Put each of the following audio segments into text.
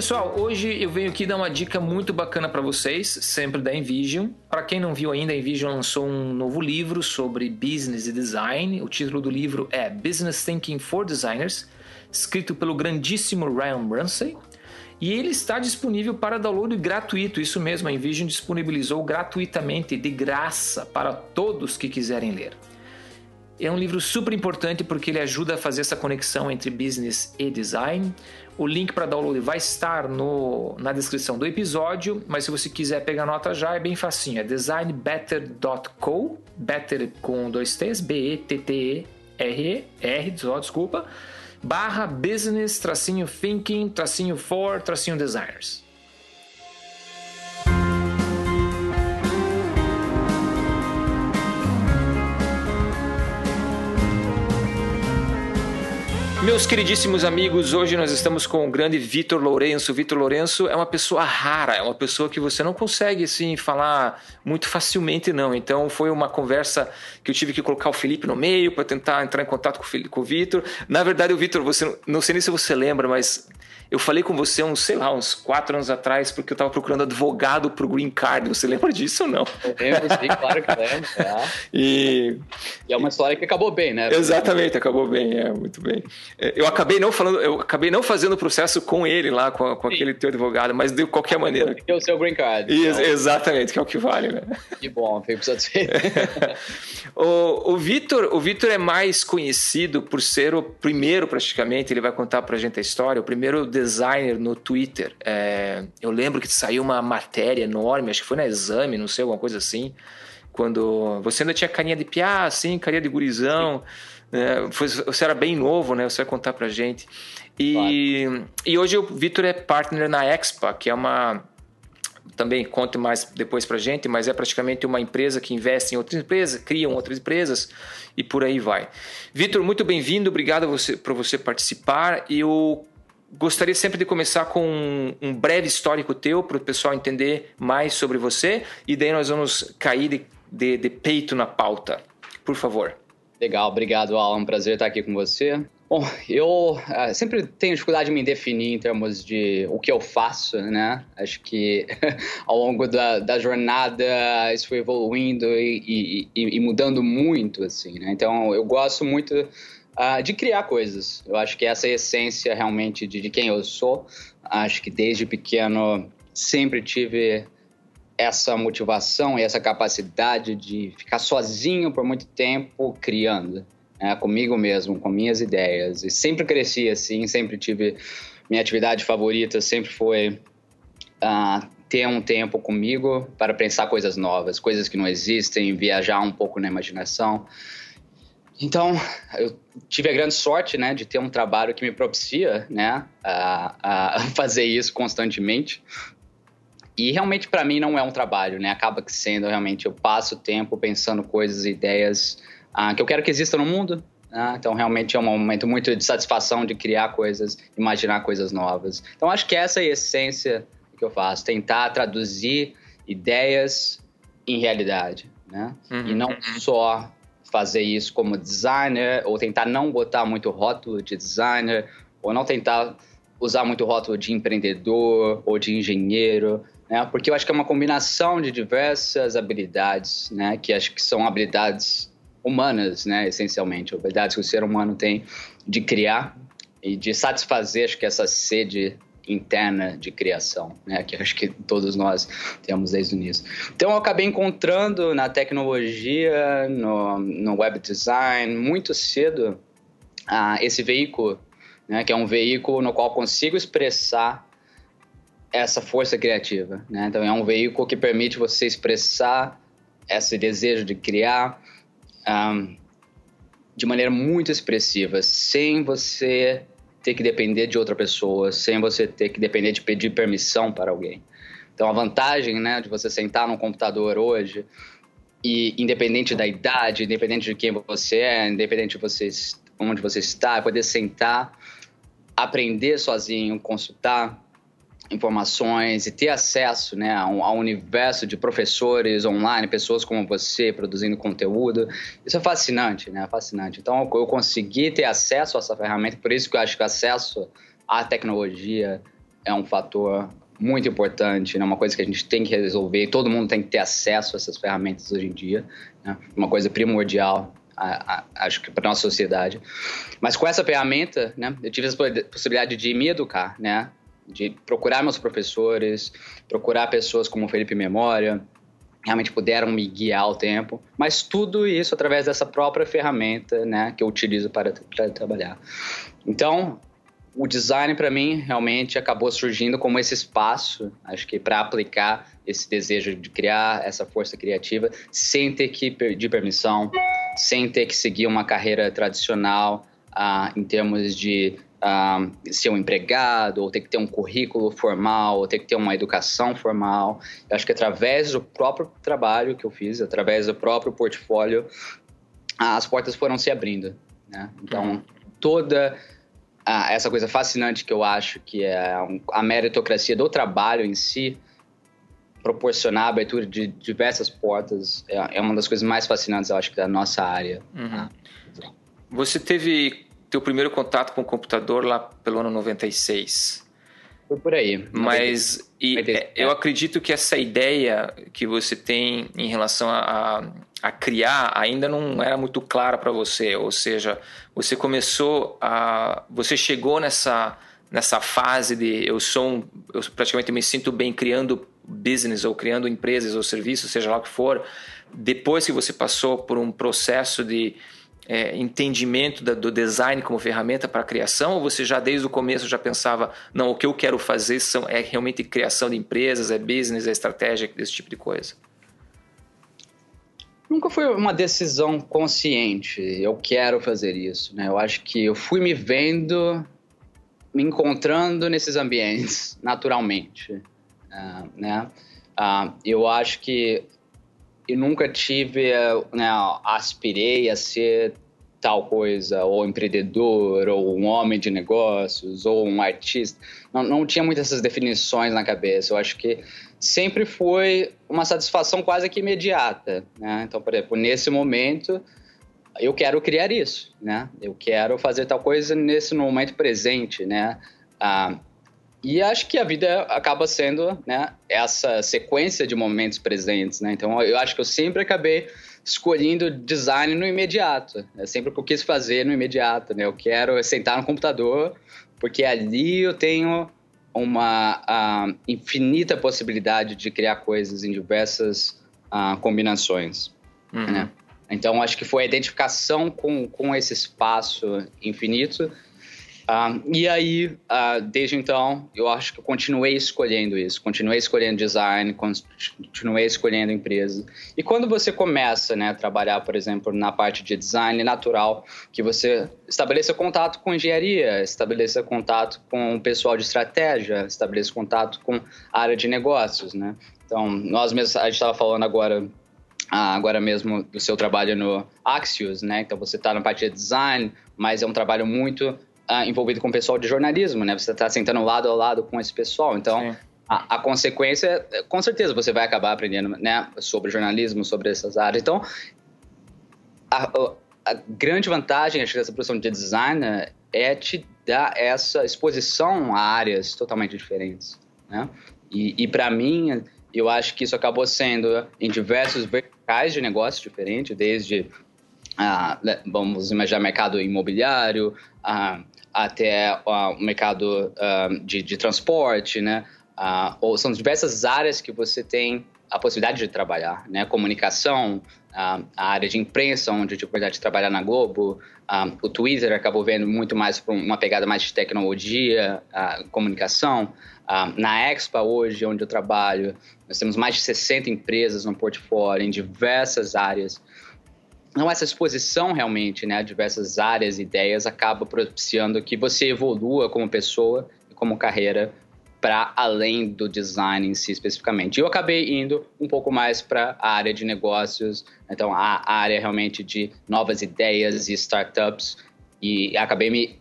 Pessoal, hoje eu venho aqui dar uma dica muito bacana para vocês, sempre da Envision. Para quem não viu ainda, a Envision lançou um novo livro sobre business e design. O título do livro é Business Thinking for Designers, escrito pelo grandíssimo Ryan Ramsey. E ele está disponível para download gratuito, isso mesmo, a Envision disponibilizou gratuitamente, de graça, para todos que quiserem ler. É um livro super importante porque ele ajuda a fazer essa conexão entre business e design. O link para download vai estar no, na descrição do episódio, mas se você quiser pegar nota já, é bem facinho. É designbetter.co, better com dois T's, B-E-T-T-E-R, R, desculpa, barra business, tracinho thinking, tracinho for, tracinho designers. Meus queridíssimos amigos, hoje nós estamos com o grande Vitor Lourenço. Vitor Lourenço é uma pessoa rara, é uma pessoa que você não consegue assim falar muito facilmente não. Então foi uma conversa que eu tive que colocar o Felipe no meio para tentar entrar em contato com o Vitor. Na verdade, o Vitor, você não sei nem se você lembra, mas eu falei com você uns, sei lá, uns quatro anos atrás, porque eu estava procurando advogado para o Green Card. Você lembra disso ou não? Eu lembro, sim, claro que lembro. É. E... e... é uma história que acabou bem, né? Exatamente, acabou bem, é, muito bem. É, eu acabei não falando, eu acabei não fazendo o processo com ele lá, com, com aquele teu advogado, mas de qualquer maneira. Que é o seu Green Card. Então... Exatamente, que é o que vale, né? Que bom, fico satisfeito. o o Vitor o Victor é mais conhecido por ser o primeiro, praticamente, ele vai contar pra gente a história, o primeiro designer no Twitter. É, eu lembro que saiu uma matéria enorme, acho que foi na exame, não sei, alguma coisa assim. Quando você ainda tinha carinha de piá, assim, carinha de gurizão. Né? Você era bem novo, né? Você vai contar pra gente. E, claro. e hoje o Vitor é partner na Expa, que é uma também conte mais depois para gente, mas é praticamente uma empresa que investe em outras empresas, criam outras empresas e por aí vai. Vitor, muito bem-vindo, obrigado você, por você participar. Eu gostaria sempre de começar com um, breve histórico teu para o pessoal entender mais sobre você e daí nós vamos cair de, de, de peito na pauta. Por favor. Legal, obrigado, Alan. Prazer estar aqui com você. Bom, eu uh, sempre tenho dificuldade de me definir em termos de o que eu faço, né? Acho que ao longo da, da jornada isso foi evoluindo e, e, e, mudando muito, assim, né? Então, eu gosto muito uh, de criar coisas. Eu acho que essa é a essência realmente de, de quem eu sou. Acho que desde pequeno sempre tive essa motivação e essa capacidade de ficar sozinho por muito tempo criando, né, comigo mesmo, com minhas ideias. E sempre cresci assim, sempre tive. Minha atividade favorita sempre foi uh, ter um tempo comigo para pensar coisas novas, coisas que não existem, viajar um pouco na imaginação. Então, eu tive a grande sorte, né, de ter um trabalho que me propicia, né, a, a fazer isso constantemente. E realmente para mim não é um trabalho, né? Acaba que sendo realmente eu passo tempo pensando coisas, ideias ah, que eu quero que existam no mundo. Né? Então realmente é um momento muito de satisfação de criar coisas, imaginar coisas novas. Então acho que essa é a essência que eu faço, tentar traduzir ideias em realidade, né? Uhum. E não só fazer isso como designer ou tentar não botar muito rótulo de designer ou não tentar usar muito rótulo de empreendedor ou de engenheiro né? Porque eu acho que é uma combinação de diversas habilidades, né? Que acho que são habilidades humanas, né? Essencialmente, habilidades que o ser humano tem de criar e de satisfazer, acho que essa sede interna de criação, né? Que acho que todos nós temos desde o início. Então eu acabei encontrando na tecnologia, no, no web design, muito cedo, uh, esse veículo, né? Que é um veículo no qual consigo expressar essa força criativa. Né? Então, é um veículo que permite você expressar esse desejo de criar um, de maneira muito expressiva, sem você ter que depender de outra pessoa, sem você ter que depender de pedir permissão para alguém. Então, a vantagem né, de você sentar no computador hoje e, independente da idade, independente de quem você é, independente de você, onde você está, poder sentar, aprender sozinho, consultar, informações e ter acesso né, a um, a um, universo de professores online, pessoas como você produzindo conteúdo. Isso é fascinante, né? Fascinante. Então, eu consegui ter acesso a essa ferramenta, por isso que eu acho que o acesso à tecnologia é um fator muito importante, né? uma coisa que a gente tem que resolver. Todo mundo tem que ter acesso a essas ferramentas hoje em dia, né? uma coisa primordial, a, a, acho que para nossa sociedade. Mas com essa ferramenta, né, eu tive a possibilidade de me educar, né, de procurar meus professores, procurar pessoas como Felipe Memória, realmente puderam me guiar ao tempo, mas tudo isso através dessa própria ferramenta, né, que eu utilizo para, para trabalhar. Então, o design para mim realmente acabou surgindo como esse espaço, acho que para aplicar esse desejo de criar essa força criativa sem ter que pedir permissão, sem ter que seguir uma carreira tradicional uh, em termos de ser um empregado, ou ter que ter um currículo formal, ou ter que ter uma educação formal. Eu acho que através do próprio trabalho que eu fiz, através do próprio portfólio, as portas foram se abrindo. Né? Então, uhum. toda ah, essa coisa fascinante que eu acho que é a meritocracia do trabalho em si, proporcionar a abertura de diversas portas, é, é uma das coisas mais fascinantes, eu acho, da nossa área. Uhum. Você teve teu primeiro contato com o computador lá pelo ano 96. Foi por aí. Mas e, é, eu acredito que essa ideia que você tem em relação a, a criar ainda não era muito clara para você. Ou seja, você começou a. Você chegou nessa, nessa fase de eu sou um, eu praticamente me sinto bem criando business ou criando empresas ou serviços, seja lá o que for, depois que você passou por um processo de é, entendimento da, do design como ferramenta para a criação ou você já desde o começo já pensava não o que eu quero fazer são é realmente criação de empresas é business é estratégia esse tipo de coisa Nunca foi uma decisão consciente. Eu quero fazer isso, né? Eu acho que eu fui me vendo, me encontrando nesses ambientes naturalmente, uh, né? Uh, eu acho que eu nunca tive, né, aspirei a ser tal coisa, ou empreendedor, ou um homem de negócios, ou um artista. Não, não tinha muitas essas definições na cabeça. Eu acho que sempre foi uma satisfação quase que imediata. Né? Então, por exemplo, nesse momento, eu quero criar isso, né? Eu quero fazer tal coisa nesse momento presente, né? Ah, e acho que a vida acaba sendo, né, essa sequência de momentos presentes, né? Então, eu acho que eu sempre acabei escolhendo design no imediato. É sempre o que eu quis fazer no imediato, né? Eu quero sentar no computador, porque ali eu tenho uma uh, infinita possibilidade de criar coisas em diversas uh, combinações. Uhum. Né? Então, acho que foi a identificação com, com esse espaço infinito Uh, e aí, uh, desde então, eu acho que eu continuei escolhendo isso, continuei escolhendo design, continuei escolhendo empresa. E quando você começa né, a trabalhar, por exemplo, na parte de design natural, que você estabeleça contato com engenharia, estabeleça contato com o pessoal de estratégia, estabeleça contato com a área de negócios, né? Então, nós mesmos, a gente estava falando agora ah, agora mesmo do seu trabalho no Axios, né? Então você está na parte de design, mas é um trabalho muito uh, envolvido com o pessoal de jornalismo, né? Você está sentando lado a lado com esse pessoal. Então, a, a, consequência, com certeza, você vai acabar aprendendo né, sobre jornalismo, sobre essas áreas. Então, a, a grande vantagem, acho, dessa profissão de design é te dar essa exposição a áreas totalmente diferentes, né? E, e para mim, eu acho que isso acabou sendo em diversos verticais de negócio diferentes, desde ah, vamos imaginar mercado imobiliário, ah, até uh, o mercado uh, de, de, transporte, né? Uh, ou são diversas áreas que você tem a possibilidade de trabalhar, né? Comunicação, a área de imprensa, onde eu tive a oportunidade de trabalhar na Globo, o Twitter acabou vendo muito mais para uma pegada mais de tecnologia, comunicação. na Expo hoje, onde eu trabalho, nós temos mais de 60 empresas no portfólio em diversas áreas não essa exposição realmente né, a diversas áreas e ideias acaba propiciando que você evolua como pessoa e como carreira para além do design em si especificamente. Eu acabei indo um pouco mais para a área de negócios, então a área realmente de novas ideias e startups e acabei me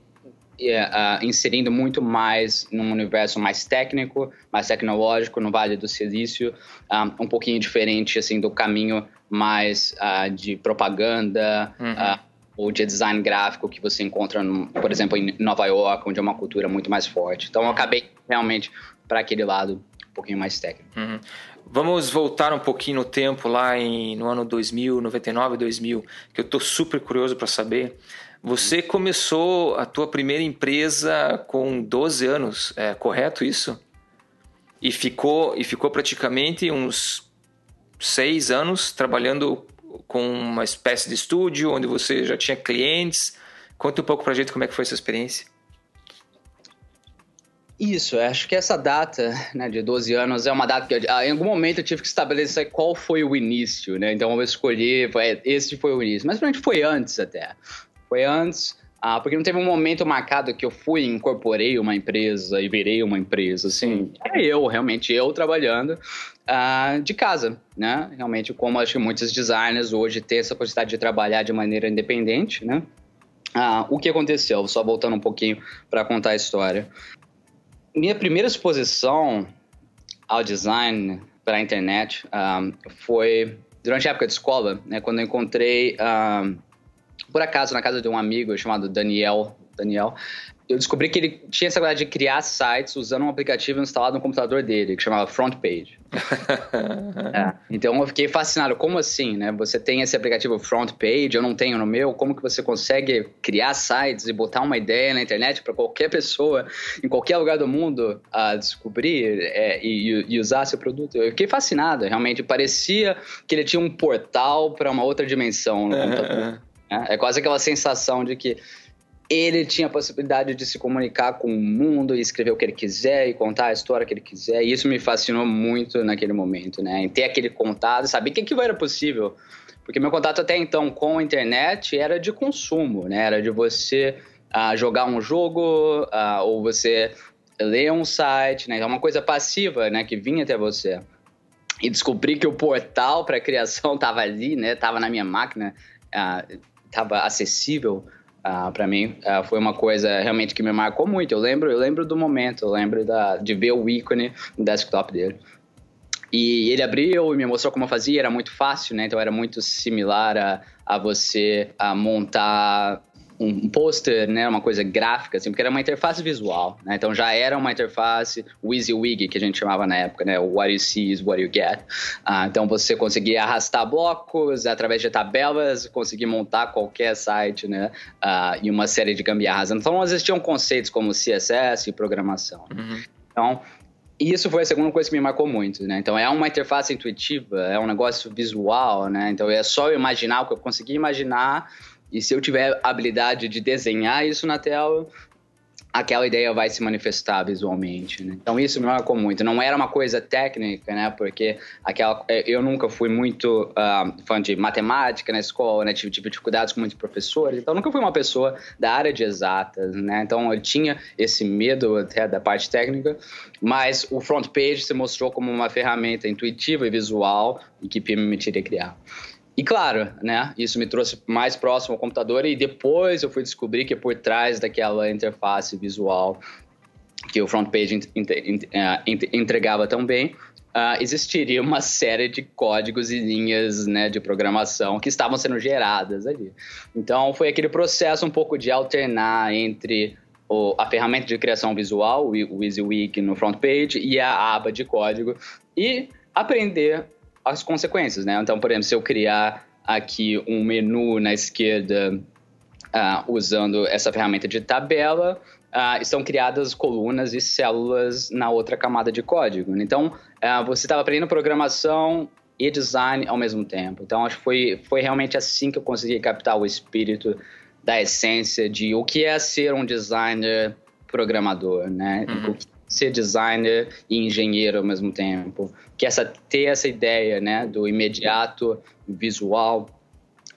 uh, inserindo muito mais num universo mais técnico, mais tecnológico, no Vale do Silício, um, ah, um pouquinho diferente assim do caminho mais uh, de propaganda uhum. uh, ou de design gráfico que você encontra, no, por exemplo, em Nova York, onde é uma cultura muito mais forte. Então, eu acabei realmente para aquele lado um pouquinho mais técnico. Uhum. Vamos voltar um pouquinho no tempo, lá em, no ano 2000, 99, 2000, que eu estou super curioso para saber. Você começou a tua primeira empresa com 12 anos, é correto isso? E ficou, e ficou praticamente uns seis anos trabalhando com uma espécie de estúdio onde você já tinha clientes. Conta um pouco para a gente como é que foi essa experiência. Isso, acho que essa data né, de 12 anos é uma data que ah, em algum momento eu tive que estabelecer qual foi o início, né? Então eu escolhi, esse foi o início. Mas pra gente foi antes até. Foi antes, ah, porque não teve um momento marcado que eu fui, incorporei uma empresa e virei uma empresa, assim. É eu, realmente, eu trabalhando ah, de casa, né? Realmente, como acho que muitos designers hoje têm essa possibilidade de trabalhar de maneira independente, né? Ah, o que aconteceu? Só voltando um pouquinho para contar a história minha primeira exposição ao design para a internet um, foi durante a época de escola, né, quando eu encontrei, por acaso, na casa de um amigo chamado Daniel, Daniel, eu descobri que ele tinha essa habilidade de criar sites usando um aplicativo instalado no computador dele, que chamava FrontPage. É, então eu fiquei fascinado. Como assim, né? Você tem esse aplicativo FrontPage, eu não tenho no meu. Como que você consegue criar sites e botar uma ideia na internet para qualquer pessoa, em qualquer lugar do mundo, a descobrir é, e, e, usar seu produto? Eu fiquei fascinado. Realmente parecia que ele tinha um portal para uma outra dimensão no computador. É, é quase aquela sensação de que ele tinha a possibilidade de se comunicar com o mundo e escrever o que ele quiser e contar a história que ele quiser. E isso me fascinou muito naquele momento, né? Em ter aquele contato, saber que aquilo era possível. Porque meu contato até então com a internet era de consumo, né? Era de você uh, jogar um jogo uh, ou você ler um site, né? É uma coisa passiva, né? Que vinha até você. E descobrir que o portal para criação estava ali, né? Tava na minha máquina, estava uh, acessível Uh, para mim uh, foi uma coisa realmente que me marcou muito. Eu lembro, eu lembro do momento, eu lembro da, de ver o ícone no desktop dele. E ele abriu e me mostrou como fazia, era muito fácil, né? Então era muito similar a, a você a montar um pôster, né, uma coisa gráfica, assim, porque era uma interface visual, né? Então já era uma interface WYSIWYG, que a gente chamava na época, né? What you see is what you get. Ah, então você conseguia arrastar blocos através de tabelas, conseguir montar qualquer site, né? Ah, e uma série de gambiarras. Então existiam conceitos como CSS e programação. Uhum. Então e isso foi a segunda coisa que me marcou muito, né? Então é uma interface intuitiva, é um negócio visual, né? Então é só eu imaginar o que eu consegui imaginar e se eu tiver habilidade de desenhar isso na tela, aquela ideia vai se manifestar visualmente, né? Então isso me marcou muito. Não era uma coisa técnica, né? Porque aquela, é, eu nunca fui muito uh, fã de matemática na escola, né? Tive, tive dificuldades com muitos professores, então nunca fui uma pessoa da área de exatas, né? Então eu tinha esse medo até da parte técnica, mas o front page se mostrou como uma ferramenta intuitiva e visual que me permitiria criar. E claro, né, isso me trouxe mais próximo ao computador e depois eu fui descobrir que por trás daquela interface visual que o front page é, entregava tão bem, uh, existiria uma série de códigos e linhas né, de programação que estavam sendo geradas ali. Então foi aquele processo um pouco de alternar entre o, a ferramenta de criação visual, o EasyWeek no front page, e a aba de código, e aprender as consequências, né? Então, por exemplo, se eu criar aqui um menu na esquerda uh, usando essa ferramenta de tabela, uh, estão criadas colunas e células na outra camada de código. Então, uh, você estava aprendendo programação e design ao mesmo tempo. Então, acho que foi, foi realmente assim que eu consegui captar o espírito da essência de o que é ser um designer programador, né? Uhum ser designer e engenheiro ao mesmo tempo. Que essa ter essa ideia, né, do imediato visual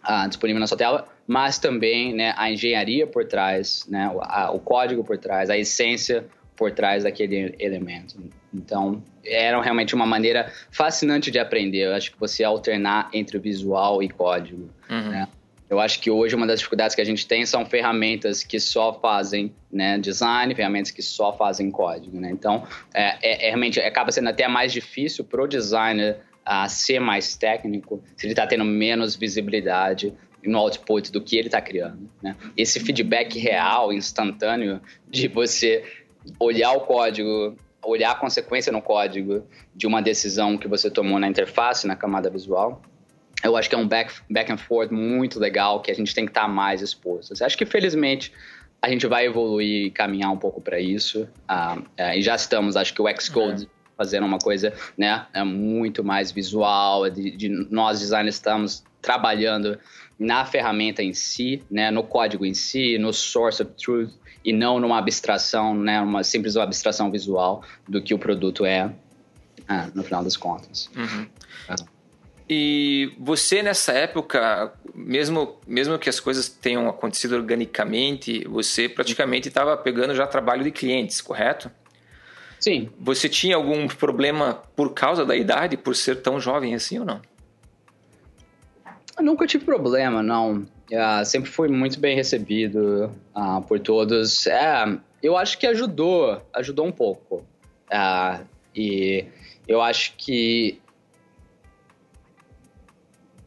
uh, disponível na sua tela, mas também, né, a engenharia por trás, né, a, o código por trás, a essência por trás daquele elemento. Então, era realmente uma maneira fascinante de aprender. Eu acho que você alternar entre visual e código, uhum. né? Eu acho que hoje uma das dificuldades que a gente tem são ferramentas que só fazem né, design, ferramentas que só fazem código. Né? Então, é, é, é realmente acaba sendo até mais difícil para o designer uh, ser mais técnico se ele está tendo menos visibilidade no output do que ele está criando. Né? Esse feedback real, instantâneo, de você olhar o código, olhar a consequência no código de uma decisão que você tomou na interface, na camada visual. Eu acho que é um back, back and forth muito legal que a gente tem que estar tá mais exposto. Acho que, felizmente, a gente vai evoluir e caminhar um pouco para isso. Uh, uh, e já estamos, acho que o Xcode uhum fazendo uma coisa né, é muito mais visual, de, de, nós designers estamos trabalhando na ferramenta em si, né, no código em si, no source of truth, e não numa abstração, né, uma simples abstração visual do que o produto é, é no final das contas. Uhum. E você nessa época, mesmo, mesmo que as coisas tenham acontecido organicamente, você praticamente estava pegando já trabalho de clientes, correto? Sim. Você tinha algum problema por causa da idade, por ser tão jovem assim ou não? Eu nunca tive problema, não. Uh, sempre fui muito bem recebido uh, por todos. É, eu acho que ajudou, ajudou um pouco. Uh, e eu acho que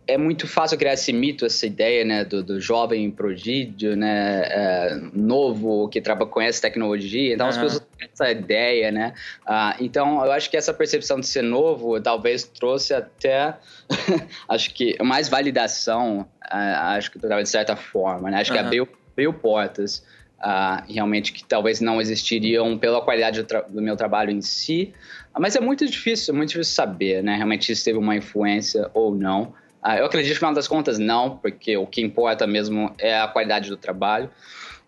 é muito fácil criar esse mito, essa ideia, né, do, do jovem prodígio, né, é, novo, que trabalha, conhece tecnologia. Então, uhum. as pessoas têm essa ideia, né? Ah, então, eu acho que essa percepção de ser novo talvez trouxe até, acho que, mais validação, ah, acho que de certa forma, né? Acho uhum. que abriu, abriu portas. Uh, realmente que talvez não existiriam pela qualidade do, do, meu trabalho em si, mas é muito difícil, é muito difícil saber, né? Realmente se teve uma influência ou não. Ah, eu acredito, no final das contas, não, porque o que importa mesmo é a qualidade do trabalho.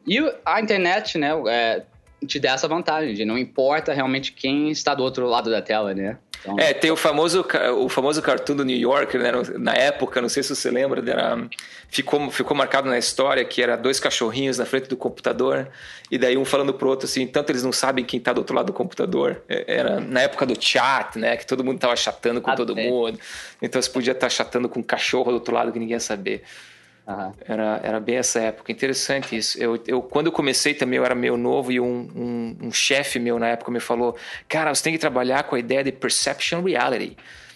E a internet, né, é, te dá essa vantagem de não importa realmente quem está do outro lado da tela, né? Então, é, tem o famoso, o famoso cartoon do New Yorker, né? Na época, não sei se você lembra, era, ficou, ficou marcado na história que era dois cachorrinhos na frente do computador, e daí um falando pro outro assim, tanto eles não sabem quem tá do outro lado do computador. É, era na época do chat, né? Que todo mundo tava chatando com Até. todo mundo. Então você podia estar tá chatando com um cachorro do outro lado que ninguém ia saber. Uhum. Era, era bem essa época. Interessante isso. Eu, eu, quando eu comecei também, eu era meio novo e um, um, um chefe meu na época me falou: Cara, você tem que trabalhar com a ideia de perception reality.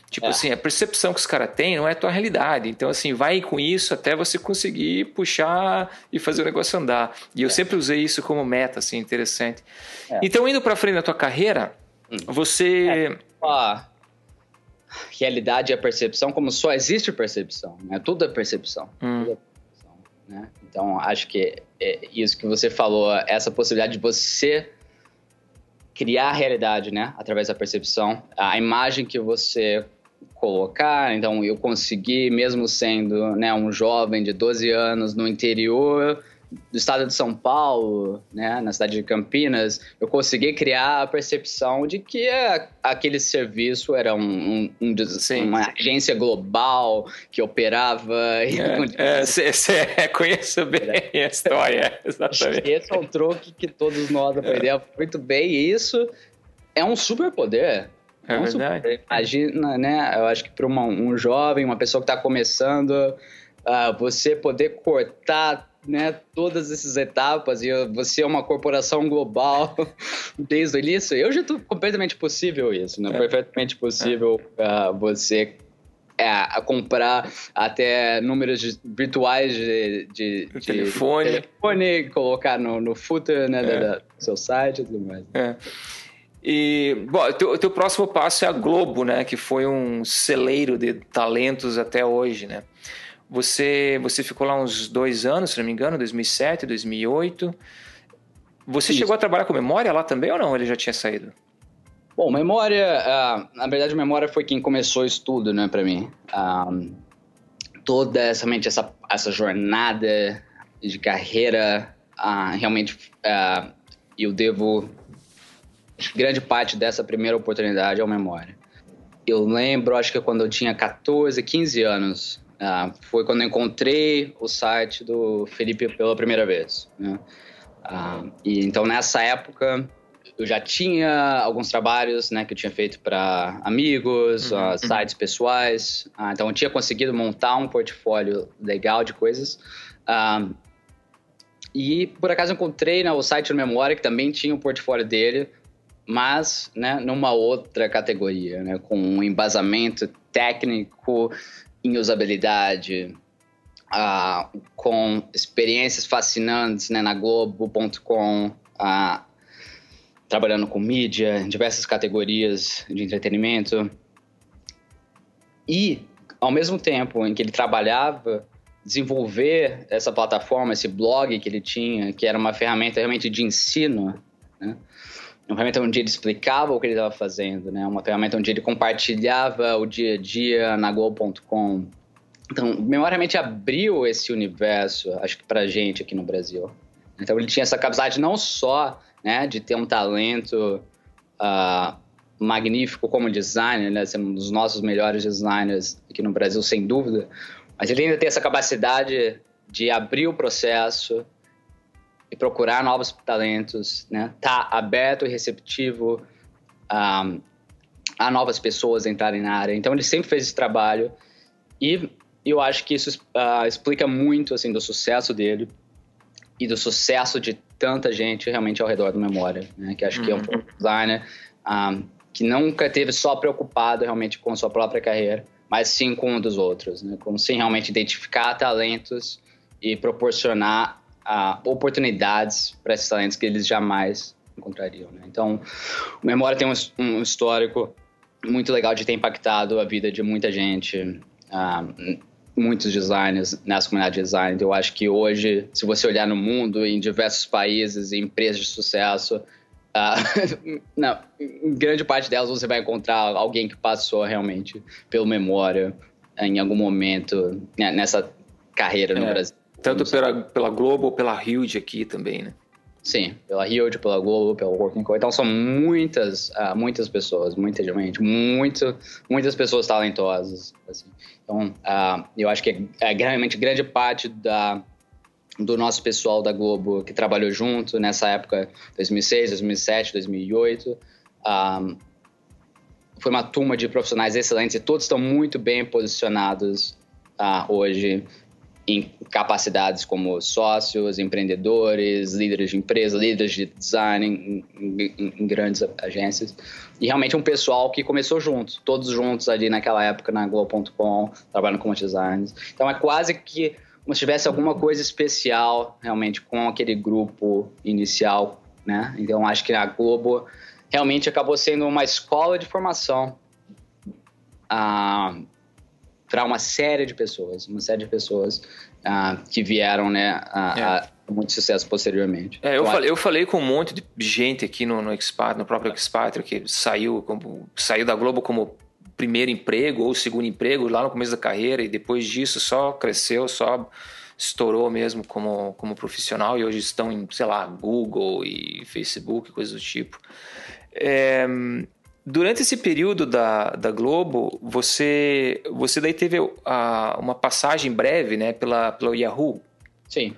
Tipo é. assim, a percepção que os caras têm não é a tua realidade. Então, assim, vai com isso até você conseguir puxar e fazer o negócio andar. E eu é. sempre usei isso como meta, assim, interessante. É. Então, indo para frente na tua carreira, hum. você. Ah, realidade é percepção, como só existe percepção, né? Tudo é percepção. Hum. Tudo é percepção né? Então, acho que é isso que você falou, essa possibilidade de você criar a realidade, né? Através da percepção, a imagem que você colocar. Então, eu consegui, mesmo sendo né, um jovem de 12 anos no interior, do estado de São Paulo, né, na cidade de Campinas, eu consegui criar a percepção de que aquele serviço era um, um, um uma agência global que operava. Você é, é, conhece bem a história, exatamente. Esse é um truque que todos nós aprendemos muito bem, e isso é um superpoder. É um verdade. Imagina, né? Eu acho que para um jovem, uma pessoa que está começando, uh, você poder cortar né, todas essas etapas e você é uma corporação global desde o início, eu já estou completamente possível isso, né? É. Perfeitamente possível é. uh, você é, comprar até números virtuais de, de, de telefone. telefone, colocar no, no footer né, é. do seu site e tudo mais. É. E, bom, o teu, teu, próximo passo é a Globo, né? Que foi um celeiro de talentos até hoje, né? Você, você ficou lá uns dois anos, se não me engano, 2007, 2008. Você Isso. chegou a trabalhar com memória lá também ou não? Ele já tinha saído? Bom, memória, uh, na verdade, memória foi quem começou isso tudo, né, para mim. Uh, toda essa, essa, essa jornada de carreira, uh, realmente, eu devo grande parte dessa primeira oportunidade ao memória. Eu lembro, acho que quando eu tinha 14, 15 anos, ah, foi quando encontrei o site do Felipe pela primeira vez. Né? Ah, e então nessa época eu já tinha alguns trabalhos né, que eu tinha feito para amigos, uhum, uh, sites uhum. pessoais. Uh, então eu tinha conseguido montar um portfólio legal de coisas. Uh, e por acaso encontrei né, o site do Memória, que também tinha o um portfólio dele, mas né, numa outra categoria, né, com um embasamento técnico em usabilidade, uh, com experiências fascinantes né, na Globo.com, uh, trabalhando com mídia, em diversas categorias de entretenimento. E, ao mesmo tempo em que ele trabalhava, desenvolver essa plataforma, esse blog que ele tinha, que era uma ferramenta realmente de ensino? Uma ferramenta onde ele explicava o que ele estava fazendo, né? uma ferramenta onde ele compartilhava o dia a dia na Globo.com. Então, memorialmente abriu esse universo, acho que pra gente aqui no Brasil. Então, ele tinha essa capacidade não só né, de ter um talento uh, magnífico como designer, né, ser um dos nossos melhores designers aqui no Brasil, sem dúvida, mas ele ainda tem essa capacidade de abrir o processo e procurar novos talentos, né? Tá aberto e receptivo a, a novas pessoas entrarem na área. Então ele sempre fez esse trabalho e eu acho que isso uh, explica muito assim do sucesso dele e do sucesso de tanta gente realmente ao redor do Memória, né? Que acho uhum. que é um uhum. designer um, que nunca teve só preocupado realmente com sua própria carreira, mas sim com um dos outros, né? Como sim realmente identificar talentos e proporcionar uh, oportunidades para esses talentos que eles jamais encontrariam, né? Então, o Memória tem um, um, histórico muito legal de ter impactado a vida de muita gente, uh, muitos designers nessa comunidade de design. Eu acho que hoje, se você olhar no mundo, em diversos países, em empresas de sucesso, Uh, não, em grande parte delas você vai encontrar alguém que passou realmente pelo memória em algum momento né, nessa carreira no é, Brasil. Tanto pela, pela Globo ou pela Huge aqui também, né? Sim, pela Huge, pela Globo, pela Working Co. Então são muitas, uh, muitas pessoas, muita gente, muito, muitas pessoas talentosas. Assim. Então, uh, eu acho que é, realmente grande parte da do nosso pessoal da Globo que trabalhou junto nessa época, 2006, 2007, 2008. Um, foi uma turma de profissionais excelentes e todos estão muito bem posicionados uh, hoje em capacidades como sócios, empreendedores, líderes de empresa, líderes de design em, em, em, grandes agências. E realmente um pessoal que começou junto, todos juntos ali naquela época na Globo.com, trabalhando como designers. Então é quase que como se tivesse alguma coisa especial realmente com aquele grupo inicial, né? Então acho que a Globo realmente acabou sendo uma escola de formação ah, para uma série de pessoas, uma série de pessoas ah, que vieram, né, a, é. a, muito sucesso posteriormente. É, eu, falei, eu falei com um monte de gente aqui no, no Expat, no próprio Expat, que saiu, como, saiu da Globo como primeiro emprego ou segundo emprego lá no começo da carreira e depois disso só cresceu, só estourou mesmo como, como profissional e hoje estão em, sei lá, Google e Facebook, coisas do tipo. É, durante esse período da, da Globo, você, você daí teve a, uma passagem breve né, pela, pela Yahoo. Sim.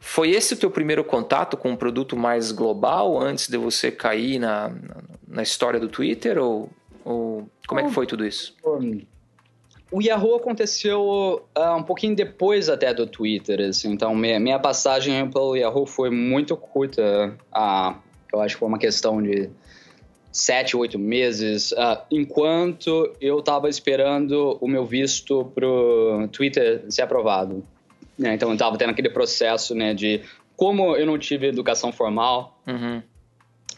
Foi esse o teu primeiro contato com um produto mais global antes de você cair na, na, na história do Twitter? Ou ou como é que foi tudo isso? O Yahoo aconteceu uh, um pouquinho depois até do Twitter, assim, então minha, minha passagem pelo Yahoo foi muito curta. Uh, eu acho que foi uma questão de sete, oito meses, uh, enquanto eu estava esperando o meu visto pro Twitter ser aprovado. Né? Então eu estava tendo aquele processo né, de como eu não tive educação formal, uhum.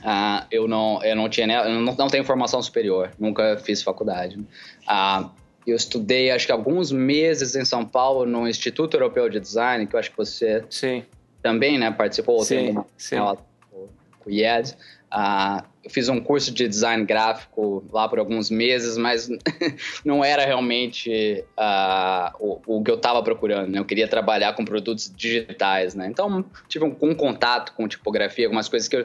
Uh, eu não eu não tinha eu não, não tenho formação superior nunca fiz faculdade uh, eu estudei acho que alguns meses em São Paulo no Instituto Europeu de Design que eu acho que você sim. também né participou sim, tem sim. com o IED uh, eu fiz um curso de design gráfico lá por alguns meses mas não era realmente o, o, que eu estava procurando né? eu queria trabalhar com produtos digitais né então tive um, um contato com tipografia algumas coisas que eu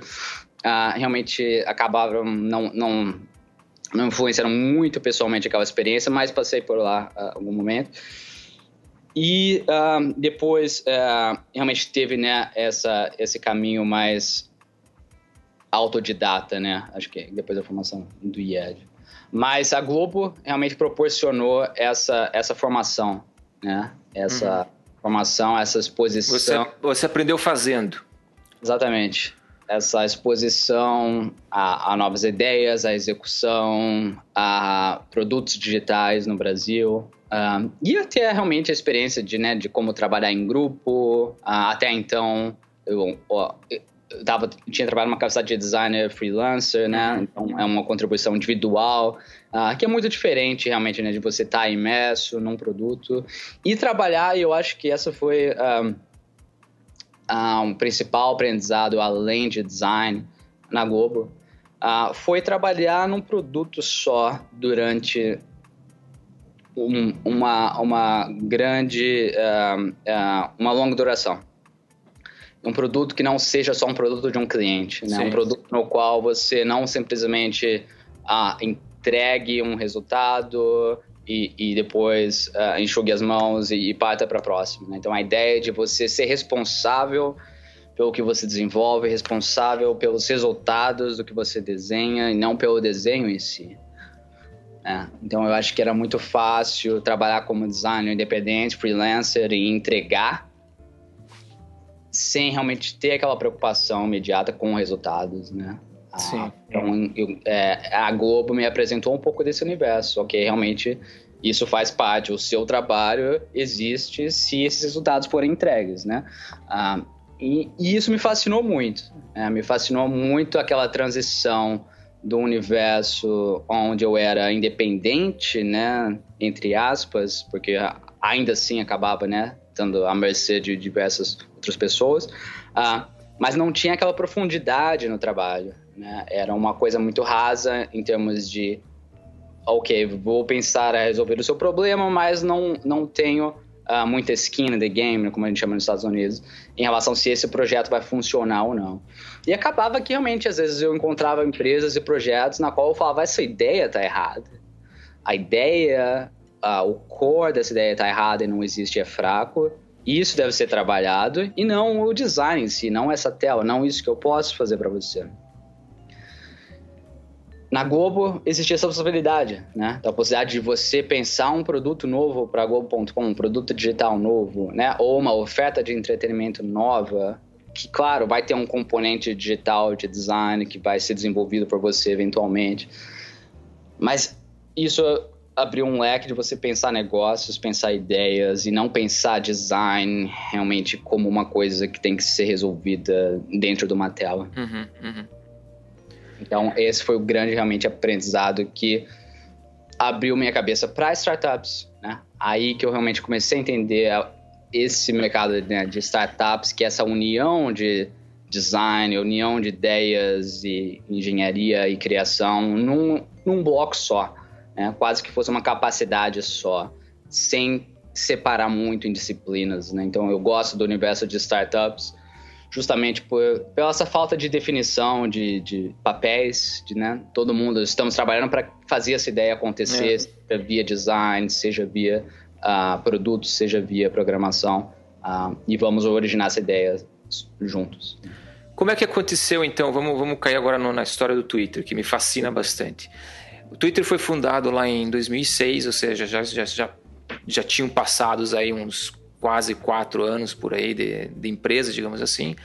uh, realmente acabaram não, não, não influenciaram muito pessoalmente aquela experiência, mas passei por lá uh, algum momento. E uh, depois uh, realmente teve né, essa, esse caminho mais autodidata, né? Acho que depois da formação do IED. Mas a Globo realmente proporcionou essa, essa formação, né? Essa uhum. formação, essa exposição. Você, você aprendeu fazendo. Exatamente essa exposição a, a, novas ideias, a execução, a produtos digitais no Brasil. Uh, e até realmente a experiência de, né, de como trabalhar em grupo. Uh, até então, eu, tava, tinha trabalhado numa capacidade de designer freelancer, né? Uhum. Então é uma contribuição individual, uh, que é muito diferente realmente, né? De você estar tá imerso num produto e trabalhar. E eu acho que essa foi um, uh, ah, um principal aprendizado além de design na Globo. Uh, foi trabalhar num produto só durante um, uma, uma grande, uma longa duração um produto que não seja só um produto de um cliente, né? Um produto no qual você não simplesmente ah, entregue um resultado e, e depois ah, enxugue as mãos e, e parta para a próxima. Né? Então a ideia é de você ser responsável pelo que você desenvolve, responsável pelos resultados do que você desenha e não pelo desenho em si. É, então eu acho que era muito fácil trabalhar como designer independente, freelancer e entregar sem realmente ter aquela preocupação imediata com resultados, né? Ah, Sim. então, eu, é, a Globo me apresentou um pouco desse universo, ok? Realmente isso faz parte, o seu trabalho existe se esses resultados forem entregues, né? Ah, e, e, isso me fascinou muito, né? me fascinou muito aquela transição do universo onde eu era independente, né, entre aspas, porque ainda assim acabava, né, estando à mercê de diversas outras pessoas, uh, mas não tinha aquela profundidade no trabalho. Né? Era uma coisa muito rasa em termos de, ok, vou pensar a resolver o seu problema, mas não, não tenho uh, muita skin in the game, como a gente chama nos Estados Unidos, em relação se esse projeto vai funcionar ou não. E acabava que realmente, às vezes, eu encontrava empresas e projetos na qual eu falava, essa ideia está errada. A ideia o core dessa ideia está errado e não existe, é fraco. Isso deve ser trabalhado e não o design em si, não essa tela, não isso que eu posso fazer para você. Na Globo existia essa possibilidade, né? Da possibilidade de você pensar um produto novo para Globo.com, um produto digital novo, né? Ou uma oferta de entretenimento nova, que, claro, vai ter um componente digital de design que vai ser desenvolvido por você eventualmente. Mas isso abriu um leque de você pensar negócios, pensar ideias e não pensar design realmente como uma coisa que tem que ser resolvida dentro de uma tela. Uhum, uhum. Então, esse foi o grande realmente aprendizado que abriu minha cabeça para startups. Né? Aí que eu realmente comecei a entender esse mercado né, de startups, que é essa união de design, união de ideias e engenharia e criação num, num bloco só né? quase que fosse uma capacidade só, sem separar muito em disciplinas. Né? Então, eu gosto do universo de startups justamente por, pela essa falta de definição de, de papéis, de, né? Todo mundo estamos trabalhando para fazer essa ideia acontecer, é. seja via design, seja via uh, produtos, seja via programação, uh, e vamos originar essa ideia juntos. Como é que aconteceu então? Vamos, vamos cair agora no, na história do Twitter, que me fascina bastante. O Twitter foi fundado lá em 2006, ou seja, já, já, já, já tinham passados aí uns quase quatro anos por aí de, de empresa, digamos assim.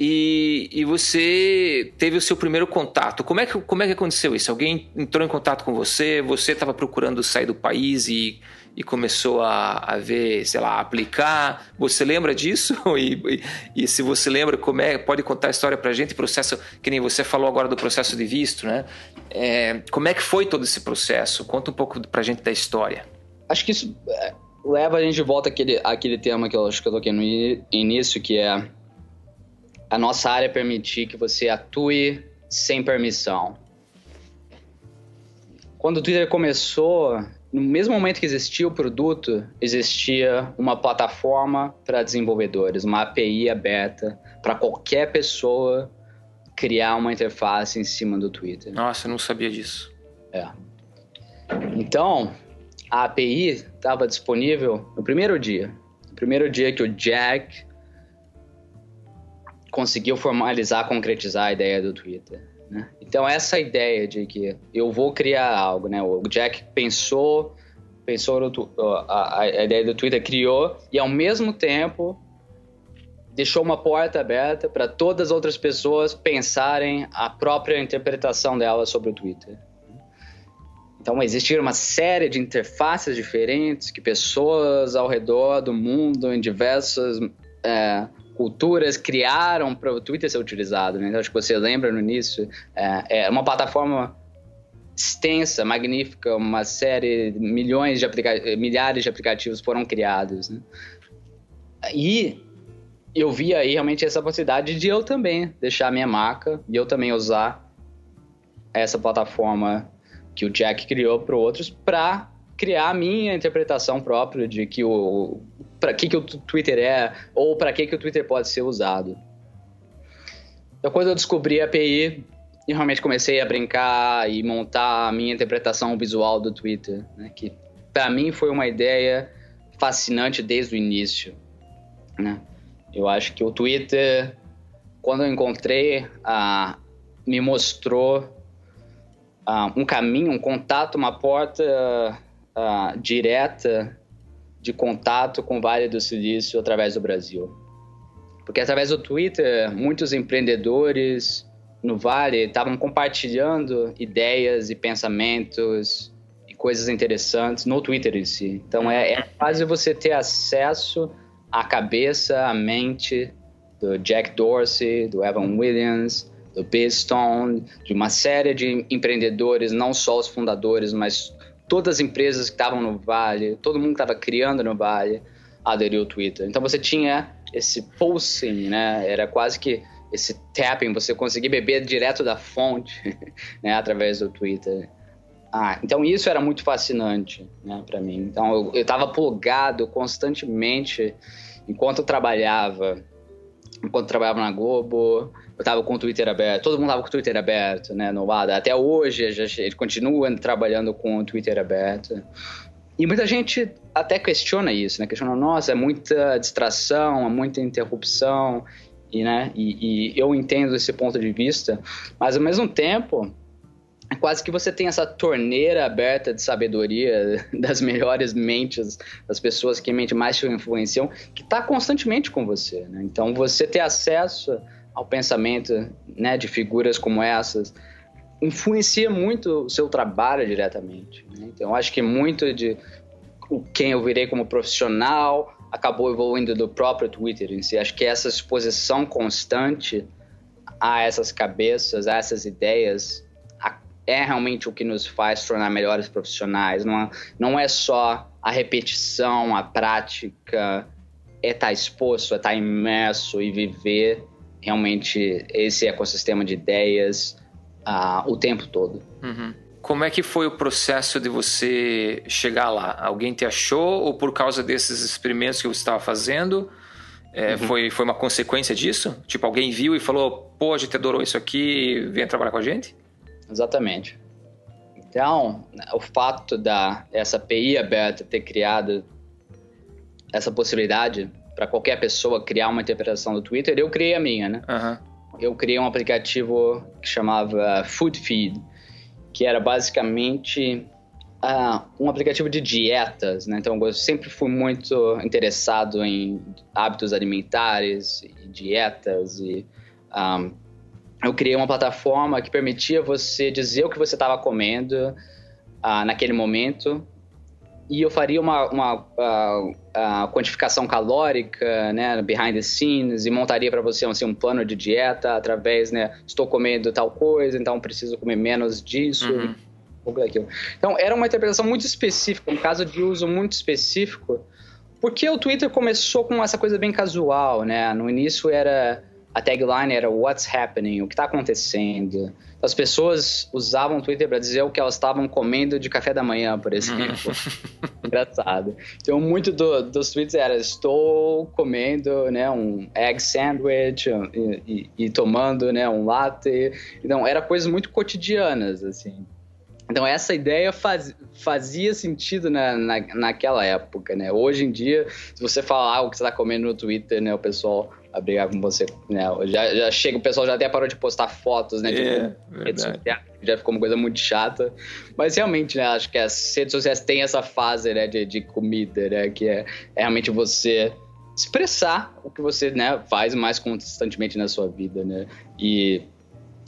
E, e, você teve o seu primeiro contato. Como é, que, como é que aconteceu isso? Alguém entrou em contato com você? Você estava procurando sair do país e e começou a, a ver, sei lá, aplicar. Você lembra disso? E, e, e, se você lembra, como é, pode contar a história para a gente, processo, que nem você falou agora do processo de visto, né? É, como é que foi todo esse processo? Conta um pouco para a gente da história. Acho que isso é, leva a gente de volta àquele, àquele tema que eu acho que eu toquei no início, que é a nossa área permitir que você atue sem permissão. Quando o Twitter começou, no mesmo momento que existia o produto, existia uma plataforma para desenvolvedores, uma API aberta para qualquer pessoa criar uma interface em cima do Twitter. Nossa, eu não sabia disso. É. Então, a API estava disponível no primeiro dia. No primeiro dia que o Jack conseguiu formalizar, concretizar a ideia do Twitter. Né? Então essa ideia de que eu vou criar algo, né? O Jack pensou, pensou no, a, a ideia do Twitter, criou e ao mesmo tempo deixou uma porta aberta para todas as outras pessoas pensarem a própria interpretação dela sobre o Twitter. Então existiram uma série de interfaces diferentes que pessoas ao redor do mundo, em diversas é, culturas criaram para o Twitter ser utilizado. Né? Então, acho que você lembra no início, é, é uma plataforma extensa, magnífica, uma série, milhões de milhares de aplicativos foram criados. Né? E eu vi aí realmente essa possibilidade de eu também deixar minha marca e eu também usar essa plataforma que o Jack criou para outros para criar a minha interpretação própria de que o para que que o Twitter é ou para que que o Twitter pode ser usado. Então quando eu descobri a API, eu realmente comecei a brincar e montar a minha interpretação visual do Twitter, né, que para mim foi uma ideia fascinante desde o início, né? Eu acho que o Twitter, quando eu encontrei, ah, me mostrou ah, um caminho, um contato, uma porta ah, direta de contato com o Vale do Silício através do Brasil. Porque através do Twitter, muitos empreendedores no Vale estavam compartilhando ideias e pensamentos e coisas interessantes no Twitter em si. Então é, é quase você ter acesso à cabeça, à mente do Jack Dorsey, do Evan Williams, do Bistone, de uma série de empreendedores, não só os fundadores, mas todas as empresas que estavam no Vale, todo mundo que estava criando no Vale, aderiu ao Twitter. Então você tinha esse pulsing, né? Era quase que esse tapping, você conseguir beber direto da fonte, né? Através do Twitter. Ah, então isso era muito fascinante, né? Para mim. Então eu estava plugado constantemente enquanto eu trabalhava, enquanto eu trabalhava na Globo, eu tava com o Twitter aberto, todo mundo tava com o Twitter aberto, né, no WADA. Até hoje, ele continua trabalhando com o Twitter aberto. E muita gente até questiona isso, né? Questiona, nossa, é muita distração, é muita interrupção, e, né? E, e eu entendo esse ponto de vista, mas ao mesmo tempo, é quase que você tem essa torneira aberta de sabedoria das melhores mentes das pessoas que mente mais te influenciam, que está constantemente com você. Né? Então, você ter acesso ao pensamento né, de figuras como essas, influencia muito o seu trabalho diretamente. Né? Então, acho que muito de quem eu virei como profissional acabou evoluindo do próprio Twitter em si. Acho que essa exposição constante a essas cabeças, a essas ideias, é realmente o que nos faz tornar melhores profissionais. Não não é só a repetição, a prática, é estar exposto, é estar imerso e viver realmente esse ecossistema de ideias uh, o tempo todo. Uhum. Como é que foi o processo de você chegar lá? Alguém te achou ou por causa desses experimentos que você estava fazendo? É, uhum. foi, foi uma consequência disso? Tipo, alguém viu e falou, pô, a gente adorou isso aqui, vem trabalhar com a gente? Exatamente. Então, o fato da essa API aberta ter criado essa possibilidade para qualquer pessoa criar uma interpretação do Twitter, eu criei a minha, né? Uhum. Eu criei um aplicativo que chamava Food Feed, que era basicamente uh, um aplicativo de dietas, né? Então eu sempre fui muito interessado em hábitos alimentares, e dietas e um, ah, eu criei uma plataforma que permitia você dizer o que você estava comendo uh, naquele momento e eu faria uma, uma uh, uh, quantificação calórica, né, behind the scenes, e montaria para você assim, um plano de dieta através, né, estou comendo tal coisa, então preciso comer menos disso, uhum. daquilo. Então, era uma interpretação muito específica, um caso de uso muito específico, porque o Twitter começou com essa coisa bem casual, né, no início era a tagline era What's happening? O que está acontecendo? As pessoas usavam o Twitter para dizer o que elas estavam comendo de café da manhã, por exemplo. Engraçado. Então, muito do, dos tweets era estou comendo né, um egg sandwich e, e, e tomando né, um latte. Então, era coisas muito cotidianas, assim. Então, essa ideia faz, fazia sentido na, na, naquela época, né? Hoje em dia, se você falar o que você está comendo no Twitter, né, o pessoal a brigar com você. Né? Já, já chega, o pessoal já até parou de postar fotos, né? É, já ficou uma coisa muito chata. Mas realmente, né? Acho que as redes sociais têm essa fase, né? De, de comida, né? Que é, é realmente você expressar o que você né, faz mais constantemente na sua vida, né? E,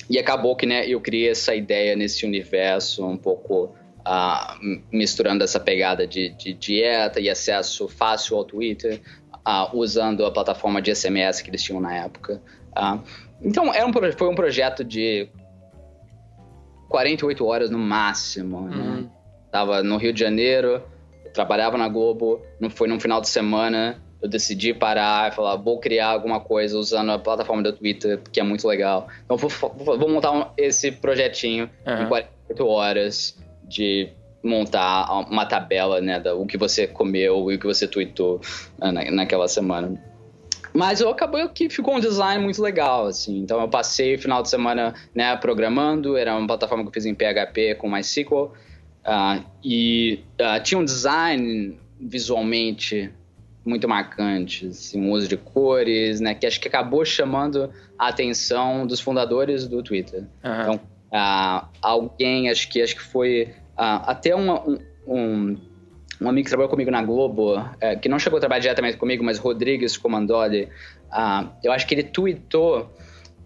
e acabou que né, eu criei essa ideia nesse universo um pouco uh, misturando essa pegada de, de dieta e acesso fácil ao Twitter uh, usando a plataforma de SMS que eles tinham na época. Uh, então, era um, foi um projeto de 48 horas no máximo. Né? Uhum. Tava no Rio de Janeiro, trabalhava na Globo, não foi num final de semana. Eu decidi parar e falar, vou criar alguma coisa usando a plataforma do Twitter, que é muito legal. Então, vou, vou montar um, esse projetinho uhum. em 48 horas de montar uma tabela, né, do que você comeu e o que você tweetou na, naquela semana. Mas eu acabei que ficou um design muito legal, assim. Então eu passei o final de semana, né, programando. Era uma plataforma que eu fiz em PHP com MySQL. Uh, e uh, tinha um design visualmente muito marcante, assim, um uso de cores, né, que acho que acabou chamando a atenção dos fundadores do Twitter. Uhum. Então, uh, alguém, acho que acho que foi até uma, um, um um amigo que trabalhou comigo na Globo, é, que não chegou a trabalhar diretamente comigo, mas Rodrigues Comandoli, uh, eu acho que ele tweetou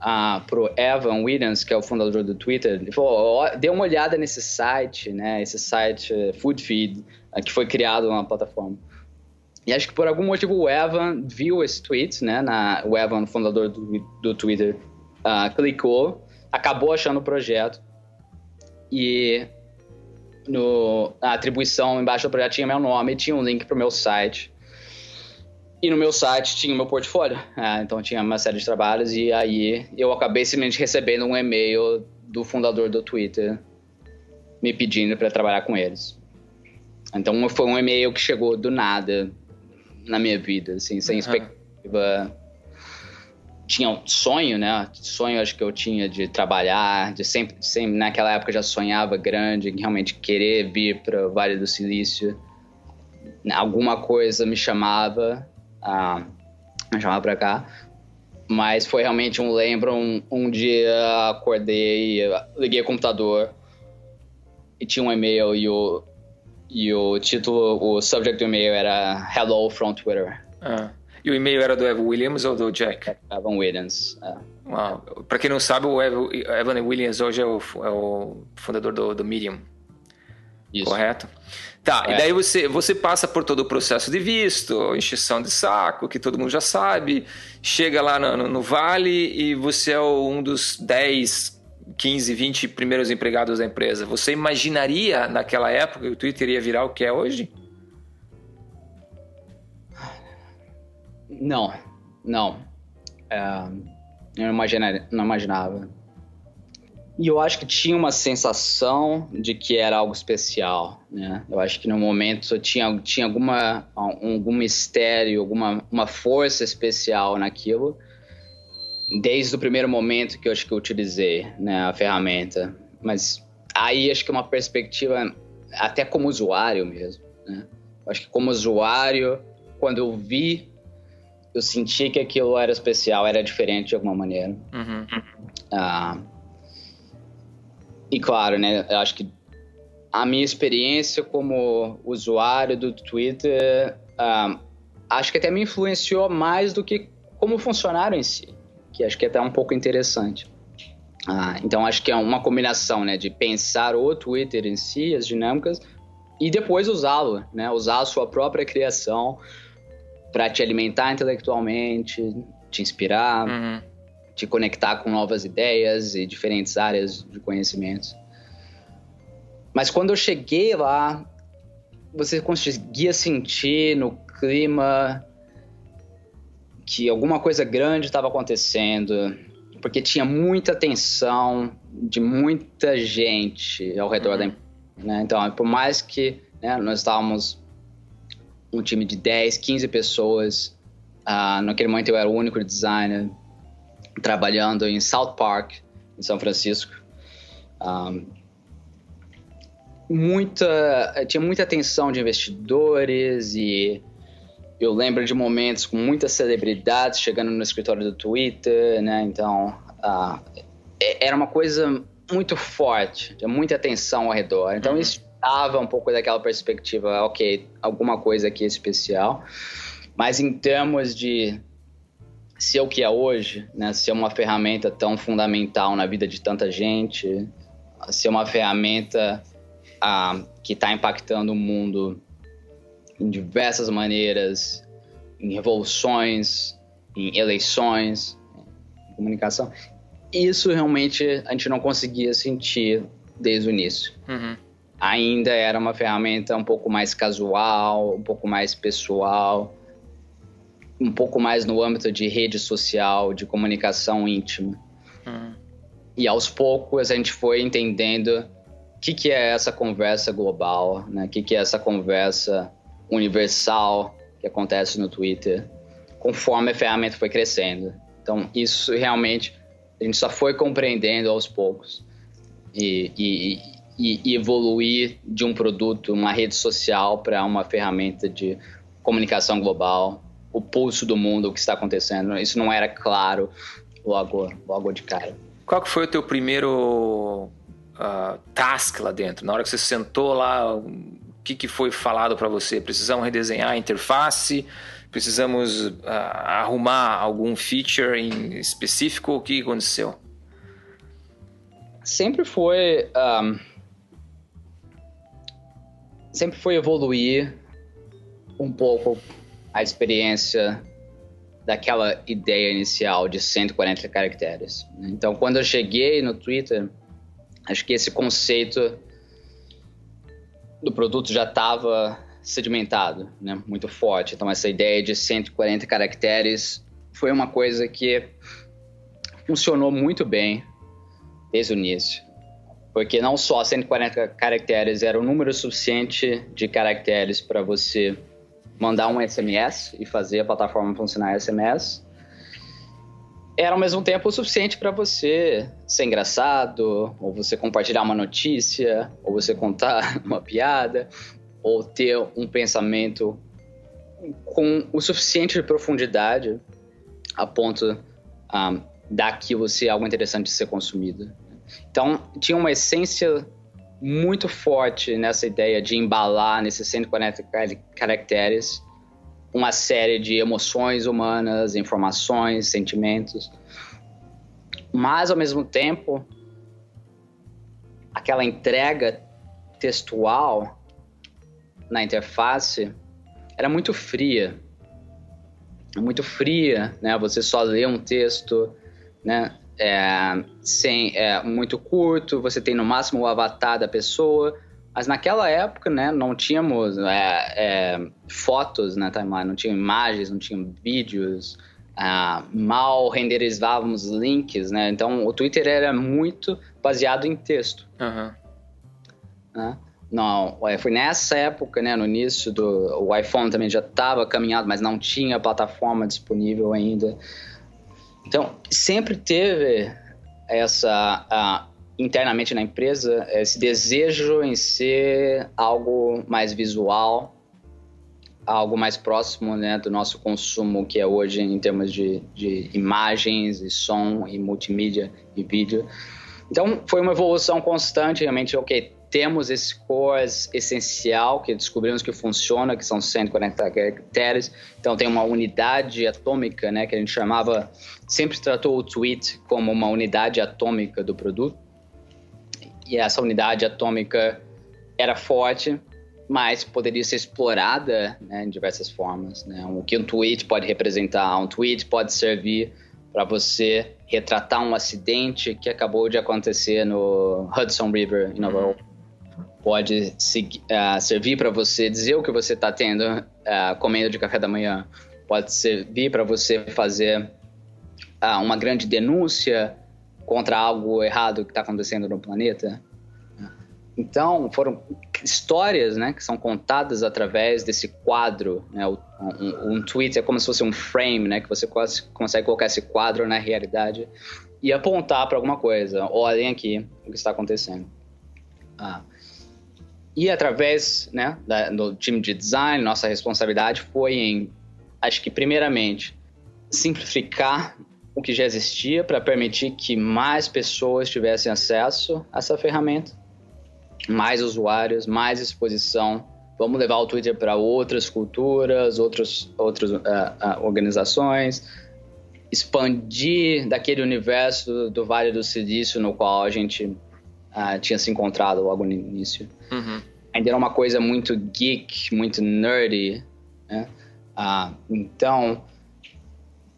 uh, pro Evan Williams, que é o fundador do Twitter, ele falou, dê uma olhada nesse site, né, esse site uh, Food Feed, uh, que foi criado na plataforma. E acho que por algum motivo o Evan viu esse tweet, né, na, o Evan, fundador do, do Twitter, uh, clicou, acabou achando o projeto e no, na atribuição embaixo do projeto tinha meu nome, tinha um link para o meu site. E no meu site tinha o meu portfólio. É, então tinha uma série de trabalhos e aí eu acabei simplesmente recebendo um e-mail do fundador do Twitter me pedindo para trabalhar com eles. Então foi um e-mail que chegou do nada na minha vida, assim, sem uhum. expectativa tinha um sonho, né? Sonho acho que eu tinha de trabalhar, de sempre, sempre naquela época já sonhava grande, realmente querer vir para o Vale do Silício. Alguma coisa me chamava, a me chamava para cá. Mas foi realmente um lembro, um, um dia acordei, liguei o computador e tinha um e-mail e o, e o título, o subject do e-mail era Hello from Twitter. Ah. E o e-mail era do Evan Williams ou do Jack? Evan Williams. É. Para quem não sabe, o Evan Williams hoje é o, é o fundador do, do Medium. Isso. Correto? Tá, é. e daí você, você passa por todo o processo de visto, encheção de saco, que todo mundo já sabe, chega lá no, no, no Vale e você é um dos 10, 15, 20 primeiros empregados da empresa. Você imaginaria naquela época que o Twitter ia virar o que é hoje? Não, não. É, eu não, não imaginava. E eu acho que tinha uma sensação de que era algo especial, né? Eu acho que no momento tinha, tinha alguma, algum mistério, alguma uma força especial naquilo. Desde o primeiro momento que eu acho que eu utilizei né, a ferramenta. Mas aí acho que é uma perspectiva até como usuário mesmo, né? Eu acho que como usuário, quando eu vi eu senti que aquilo era especial, era diferente de alguma maneira. Uhum. Ah, e claro, né, eu acho que a minha experiência como usuário do Twitter, ah, acho que até me influenciou mais do que como funcionário em si, que acho que é até um pouco interessante. Ah, então acho que é uma combinação, né, de pensar o Twitter em si, as dinâmicas, e depois usá-lo, né, usar a sua própria criação para te alimentar intelectualmente, te inspirar, uhum. te conectar com novas ideias e diferentes áreas de conhecimentos. Mas quando eu cheguei lá, você conseguia sentir no clima que alguma coisa grande estava acontecendo, porque tinha muita tensão de muita gente ao redor uhum. da empresa. Né? Então, por mais que né, nós estávamos um time de 10, 15 pessoas. Uh, naquele momento eu era o único designer trabalhando em South Park, em São Francisco. Um, muita, tinha muita atenção de investidores e eu lembro de momentos com muitas celebridades chegando no escritório do Twitter, né? Então, uh, era uma coisa muito forte, tinha muita atenção ao redor. Então, uhum. isso dava um pouco daquela perspectiva, ok, alguma coisa aqui especial. Mas em termos de ser o que é hoje, né, ser uma ferramenta tão fundamental na vida de tanta gente, ser uma ferramenta ah, que está impactando o mundo em diversas maneiras, em revoluções, em eleições, em comunicação. Isso realmente a gente não conseguia sentir desde o início. Uhum. Ainda era uma ferramenta um pouco mais casual, um pouco mais pessoal, um pouco mais no âmbito de rede social, de comunicação íntima. Uhum. E aos poucos a gente foi entendendo o que, que é essa conversa global, né? o que, que é essa conversa universal que acontece no Twitter, conforme a ferramenta foi crescendo. Então, isso realmente a gente só foi compreendendo aos poucos. E, e, e, e evoluir de um produto, uma rede social, para uma ferramenta de comunicação global, o pulso do mundo, o que está acontecendo. Isso não era claro logo, logo de cara. Qual que foi o teu primeiro uh, task lá dentro? Na hora que você sentou lá, o que, que foi falado para você? Precisamos redesenhar a interface? Precisamos uh, arrumar algum feature em específico? O que aconteceu? Sempre foi... Um, sempre foi evoluir um pouco a experiência daquela ideia inicial de 140 caracteres. Então, quando eu cheguei no Twitter, acho que esse conceito do produto já estava sedimentado, né? muito forte. Então, essa ideia de 140 caracteres foi uma coisa que funcionou muito bem desde o início. Porque não só 140 caracteres era o número suficiente de caracteres para você mandar um SMS e fazer a plataforma funcionar SMS, era ao mesmo tempo o suficiente para você ser engraçado, ou você compartilhar uma notícia, ou você contar uma piada, ou ter um pensamento com o suficiente de profundidade a ponto um, ah, daquilo ser algo interessante de ser consumido. Então, tinha uma essência muito forte nessa ideia de embalar nesses 140 caracteres uma série de emoções humanas, informações, sentimentos. Mas, ao mesmo tempo, aquela entrega textual na interface era muito fria. Muito fria, né? Você só lê um texto, né? É, sem, é, muito curto, você tem no máximo o avatar da pessoa. Mas naquela época, né, não tínhamos é, é, fotos na timeline, não tinha imagens, não tinha vídeos, ah, mal renderizávamos links, né? Então o Twitter era muito baseado em texto. Uhum. Né? Não, é, foi nessa época, né, no início do o iPhone também já estava caminhado, mas não tinha plataforma disponível ainda. Então, sempre teve essa, uh, internamente na empresa, esse desejo em ser algo mais visual, algo mais próximo né, do nosso consumo que é hoje em termos de, de imagens e som e multimídia e vídeo. Então, foi uma evolução constante, realmente, ok, temos esse core essencial que descobrimos que funciona, que são 140 caracteres. Então tem uma unidade atômica, né, que a gente chamava, sempre tratou o tweet como uma unidade atômica do produto. E essa unidade atômica era forte, mas poderia ser explorada né, em diversas formas. Né? O que um tweet pode representar? Um tweet pode servir para você retratar um acidente que acabou de acontecer no Hudson River, em Nova York pode uh, servir para você dizer o que você está tendo uh, comendo de café da manhã, pode servir para você fazer uh, uma grande denúncia contra algo errado que está acontecendo no planeta. Então, foram histórias né, que são contadas através desse quadro. Né, um, um, tweet é como se fosse um frame, né, que você consegue colocar esse quadro na realidade e apontar para alguma coisa. Olhem aqui o que está acontecendo. Ah. E através né, da, do time de design, nossa responsabilidade foi em, acho que primeiramente, simplificar o que já existia para permitir que mais pessoas tivessem acesso a essa ferramenta, mais usuários, mais exposição. Vamos levar o Twitter para outras culturas, outros, outras uh, uh, organizações, expandir daquele universo do, do Vale do Silício no qual a gente uh, tinha se encontrado logo no início. Uhum. Ainda era uma coisa muito geek, muito nerdy, né? Ah, então,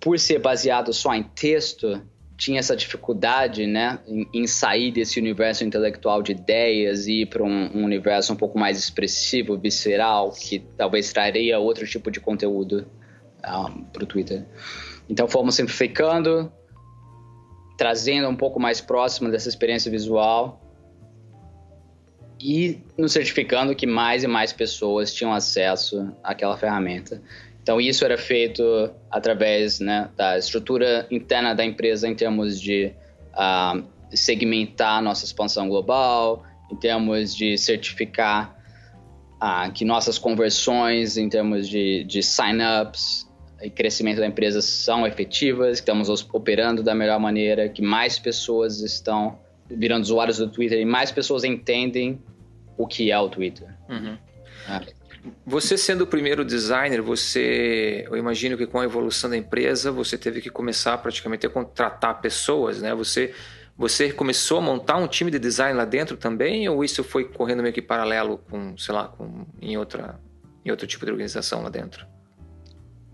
por ser baseado só em texto, tinha essa dificuldade, né, em, em, sair desse universo intelectual de ideias e ir para um, um, universo um pouco mais expressivo, visceral, que talvez traria outro tipo de conteúdo ah, para o Twitter. Então fomos simplificando, trazendo um pouco mais próximo dessa experiência visual e nos certificando que mais e mais pessoas tinham acesso àquela ferramenta. Então isso era feito através né, da estrutura interna da empresa em termos de uh, segmentar nossa expansão global, em termos de certificar uh, que nossas conversões, em termos de, de sign-ups e crescimento da empresa são efetivas, que estamos operando da melhor maneira, que mais pessoas estão virando usuários do Twitter e mais pessoas entendem o que é o Twitter. Uhum. É. Você sendo o primeiro designer, você, eu imagino que com a evolução da empresa, você teve que começar praticamente a contratar pessoas, né? Você, você começou a montar um time de design lá dentro também, ou isso foi correndo meio que paralelo com, sei lá, com, em outra, em outro tipo de organização lá dentro?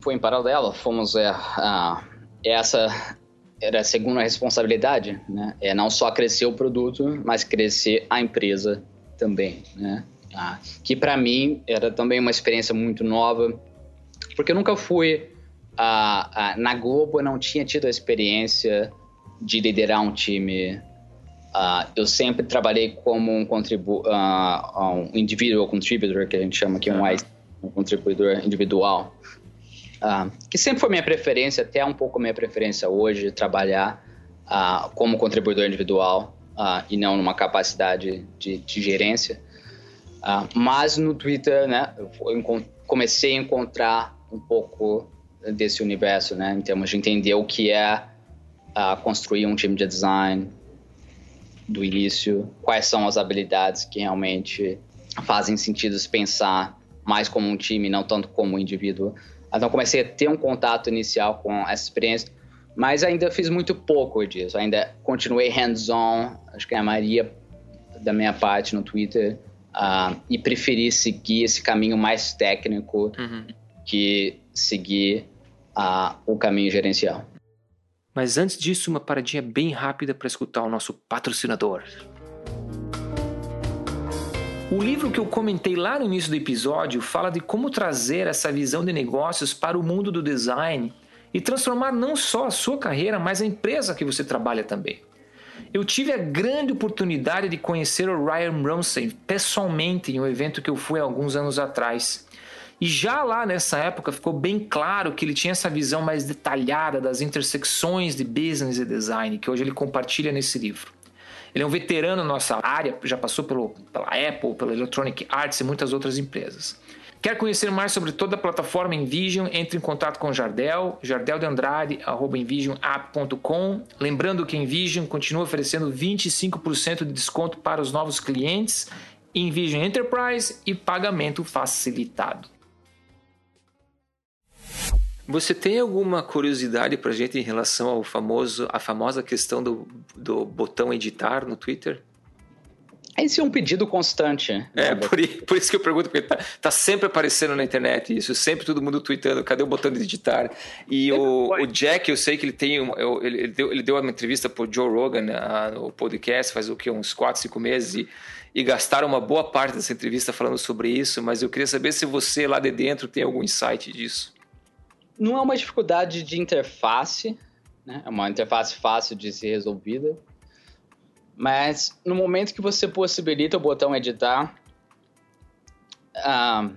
Foi em paralelo. Fomos é, uh, essa era a segunda responsabilidade, né? É não só crescer o produto, mas crescer a empresa também, né? Ah, que para mim era também uma experiência muito nova, porque eu nunca fui ah, ah, na Globo, eu não tinha tido a experiência de liderar um time. Ah, eu sempre trabalhei como um, contribu ah, um individual contributor, que a gente chama aqui um, um contribuidor individual, ah, que sempre foi minha preferência, até um pouco minha preferência hoje, trabalhar como contribuidor individual e não numa capacidade de, de gerência. Uh, mas no Twitter, né, eu comecei a encontrar um pouco desse universo, né, em termos de entender o que é uh, construir um time de design do início, quais são as habilidades que realmente fazem sentido se pensar mais como um time, não tanto como um indivíduo. Então comecei a ter um contato inicial com essa experiência, mas ainda fiz muito pouco disso. Ainda continuei hands-on, acho que a maioria da minha parte no Twitter uh, e preferir seguir esse caminho mais técnico uhum. que seguir uh, o caminho gerencial. Mas antes disso, uma paradinha bem rápida para escutar o nosso patrocinador. O livro que eu comentei lá no início do episódio fala de como trazer essa visão de negócios para o mundo do design e transformar não só a sua carreira, mas a empresa que você trabalha também. Eu tive a grande oportunidade de conhecer o Ryan Ramsey pessoalmente em um evento que eu fui há alguns anos atrás. E já lá nessa época ficou bem claro que ele tinha essa visão mais detalhada das intersecções de business e design, que hoje ele compartilha nesse livro. Ele é um veterano na nossa área, já passou pelo, pela Apple, pela Electronic Arts e muitas outras empresas. Quer conhecer mais sobre toda a plataforma Envision? Entre em contato com Jardel, jardeldeandrade.envisionapp.com. Lembrando que Envision continua oferecendo 25% de desconto para os novos clientes, Envision Enterprise e pagamento facilitado. Você tem alguma curiosidade para gente em relação ao famoso, a famosa questão do, do botão editar no Twitter? Esse é um pedido constante. Né? É, por, por, isso que eu pergunto, porque tá, tá, sempre aparecendo na internet isso, sempre todo mundo tweetando, cadê o botão de editar? E o, o, Jack, eu sei que ele tem, ele, ele, deu, ele deu uma entrevista pro Joe Rogan no podcast faz o que, uns 4, 5 meses, e, e gastaram uma boa parte dessa entrevista falando sobre isso, mas eu queria saber se você lá de dentro tem algum insight disso. Não é uma dificuldade de interface, né? é uma interface fácil de ser resolvida mas no momento que você possibilita o botão editar, ah,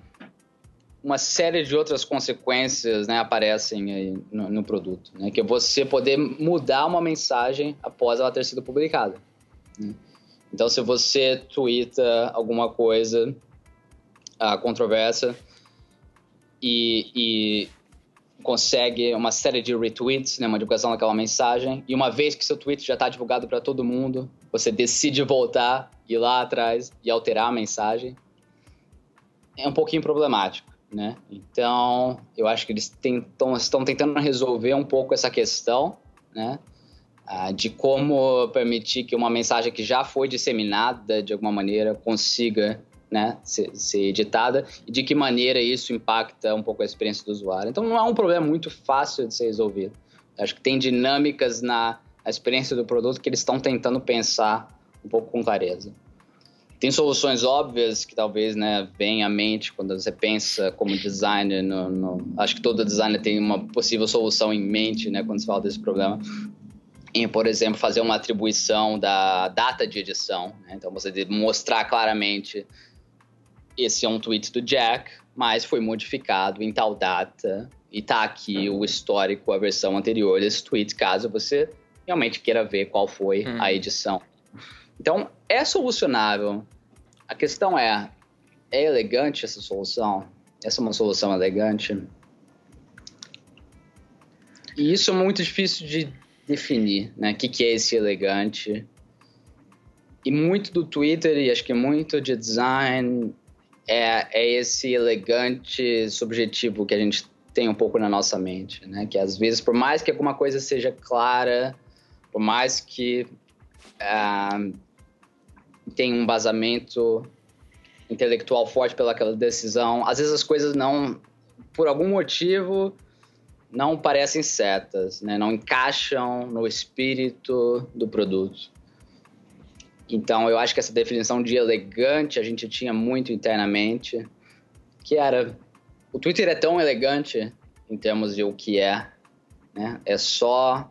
uma série de outras consequências né, aparecem no, no, produto. Né? Que é você poder mudar uma mensagem após ela ter sido publicada. Né? Então, se você twitta alguma coisa uh, controversa e, e consegue uma série de retweets, né, uma divulgação daquela mensagem, e uma vez que seu tweet já está divulgado para todo mundo, você decide voltar, ir lá atrás e alterar a mensagem, é um pouquinho problemático, né? Então, eu acho que eles tentam, estão tentando resolver um pouco essa questão, né? Ah, de como permitir que uma mensagem que já foi disseminada de alguma maneira consiga né, ser, ser, editada e de que maneira isso impacta um pouco a experiência do usuário. Então não é um problema muito fácil de ser resolvido. Acho que tem dinâmicas na experiência do produto que eles estão tentando pensar um pouco com clareza. Tem soluções óbvias que talvez né, venham à mente quando você pensa como designer. No, no, acho que todo designer tem uma possível solução em mente né, quando se fala desse problema. Em, por exemplo, fazer uma atribuição da data de edição. Né? Então, você mostrar claramente esse é um tweet do Jack, mas foi modificado em tal data e tá aqui o histórico, a versão anterior desse tweet, caso você realmente queira ver qual foi hum. a edição. Então, é solucionável. A questão é, é elegante essa solução? Essa é uma solução elegante? E isso é muito difícil de definir, né? O que, que é esse elegante? E muito do Twitter, e acho que muito de design, é, é esse elegante subjetivo que a gente tem um pouco na nossa mente, né? Que às vezes, por mais que alguma coisa seja clara, por mais que uh, tenha um basamento intelectual forte pelaquela decisão, às vezes as coisas não, por algum motivo, não parecem certas, né? Não encaixam no espírito do produto. Então, eu acho que essa definição de elegante a gente tinha muito internamente, que era o Twitter é tão elegante em termos de o que é, né? É só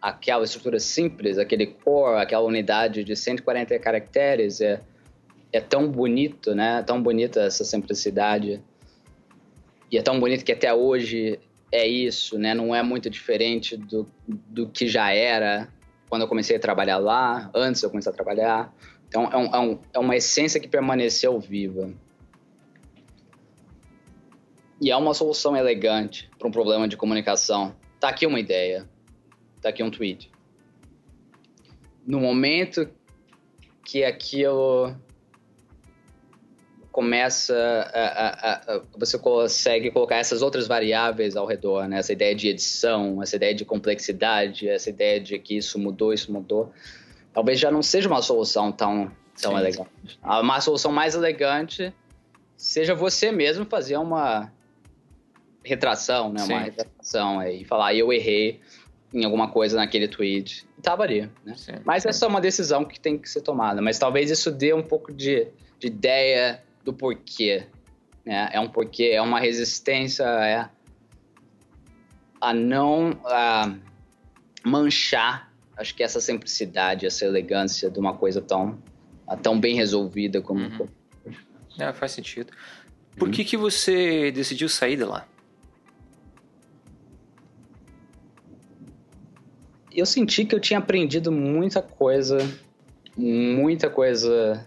aquela estrutura simples, aquele core, aquela unidade de 140 caracteres, é, é tão bonito, né? Tão bonita essa simplicidade. E é tão bonito que até hoje é isso, né? Não é muito diferente do, do que já era quando eu comecei a trabalhar lá, antes eu comecei a trabalhar. Então, é, um, é, um, é uma essência que permaneceu viva. E é uma solução elegante para um problema de comunicação. Tá aqui uma ideia, tá aqui um tweet. No momento que aquilo começa a, a, a, você consegue colocar essas outras variáveis ao redor, né? Essa ideia de edição, essa ideia de complexidade, essa ideia de que isso mudou, isso mudou. Talvez já não seja uma solução tão, tão elegante. Uma solução mais elegante seja você mesmo fazer uma retração, né? Sim. Uma retração aí, falar, eu errei em alguma coisa naquele tweet. E tava ali, né? Sim. Mas essa é uma decisão que tem que ser tomada. Mas talvez isso dê um pouco de, de ideia do porquê. Né? É um porquê, é uma resistência é, a não a manchar, acho que essa simplicidade, essa elegância de uma coisa tão, tão bem resolvida como... Uhum. É, faz sentido. Por uhum. que, que você decidiu sair de lá? Eu senti que eu tinha aprendido muita coisa, muita coisa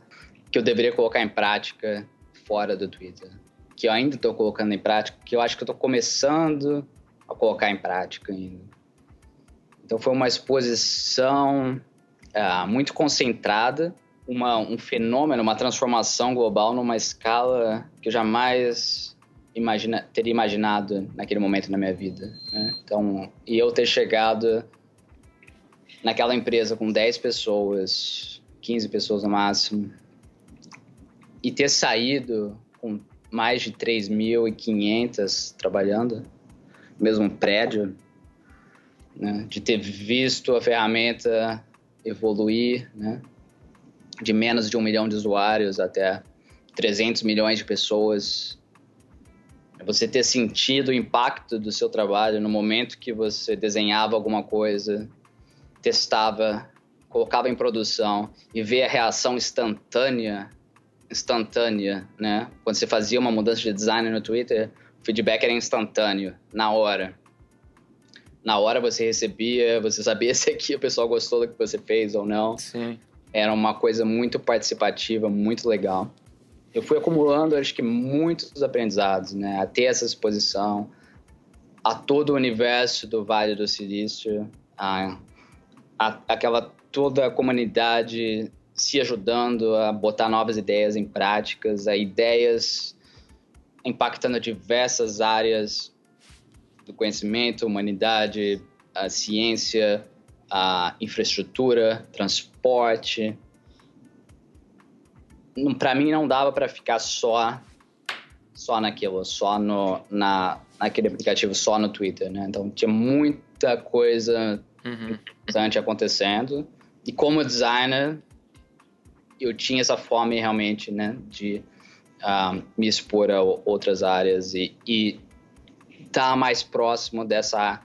que eu deveria colocar em prática fora do Twitter. Que eu ainda estou colocando em prática, que eu acho que estou começando a colocar em prática ainda. Então foi uma exposição uh, muito concentrada, uma, um fenômeno, uma transformação global numa escala que eu jamais imagina, teria imaginado naquele momento na minha vida. Né? Então, e eu ter chegado naquela empresa com 10 pessoas, 15 pessoas no máximo, e ter saído com mais de 3.500 trabalhando, mesmo prédio, né? de ter visto a ferramenta evoluir, né? de menos de um milhão de usuários até 300 milhões de pessoas. Você ter sentido o impacto do seu trabalho no momento que você desenhava alguma coisa, testava, colocava em produção e ver a reação instantânea instantânea, né? Quando você fazia uma mudança de design no Twitter, o feedback era instantâneo, na hora. Na hora você recebia, você sabia se aqui o pessoal gostou do que você fez ou não. Sim. Era uma coisa muito participativa, muito legal. Eu fui acumulando, acho que, muitos aprendizados, né? A ter essa exposição a todo o universo do Vale do Silício, a, a aquela toda a comunidade se ajudando a botar novas ideias em práticas, a ideias impactando diversas áreas do conhecimento, humanidade, a ciência, a infraestrutura, transporte. para mim não dava para ficar só só naquilo, só no, na, naquele aplicativo, só no Twitter, né? Então tinha muita coisa uhum. interessante acontecendo. E como designer, eu tinha essa fome realmente, né, de uh, me expor a outras áreas e, estar tá mais próximo dessa,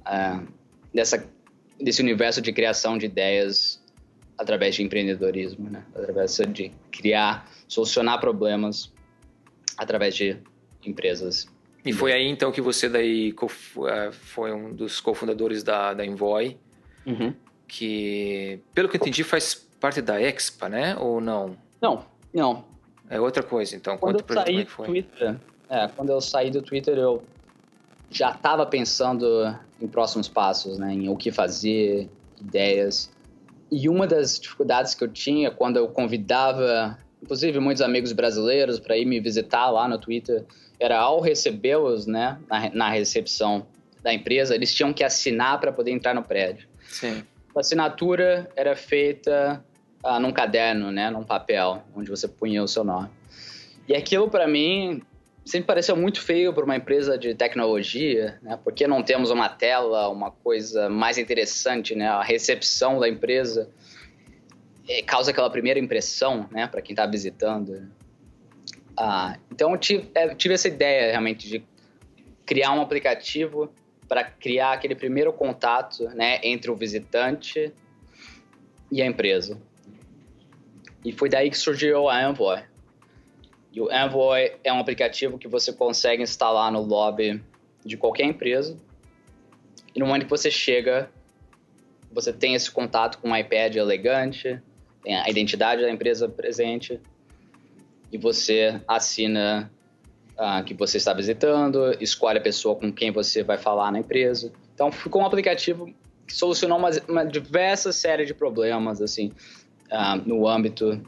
uh, dessa, desse universo de criação de ideias através de empreendedorismo, né? através de criar, solucionar problemas através de empresas. E foi aí então que você daí eh, foi um dos cofundadores da, da Envoy, uhum. que pelo que eu entendi faz parte da Expa, né? Ou não? Não, não. É outra coisa, então. Quando Conta eu saí do Twitter, é, quando eu saí do Twitter, eu já estava pensando em próximos passos, né? Em o que fazer, ideias. E uma das dificuldades que eu tinha quando eu convidava, inclusive muitos amigos brasileiros, para ir me visitar lá no Twitter, era ao recebê-los, né, na, na, recepção da empresa, eles tinham que assinar para poder entrar no prédio. Sim. A assinatura era feita ah, num caderno, né, num papel, onde você punha o seu nome. E aquilo para mim sempre pareceu muito feio para uma empresa de tecnologia, né? Porque não temos uma tela, uma coisa mais interessante, né? A recepção da empresa é, causa aquela primeira impressão, né? Para quem está visitando. Ah, então eu tive, é, tive essa ideia realmente de criar um aplicativo para criar aquele primeiro contato, né? Entre o visitante e a empresa. E foi daí que surgiu a Envoy. E o Envoy é um aplicativo que você consegue instalar no lobby de qualquer empresa. E no momento que você chega, você tem esse contato com um iPad elegante, tem a identidade da empresa presente, e você assina uh, que você está visitando, escolhe a pessoa com quem você vai falar na empresa. Então, ficou um aplicativo que solucionou uma, uma diversa série de problemas, assim, uh, no âmbito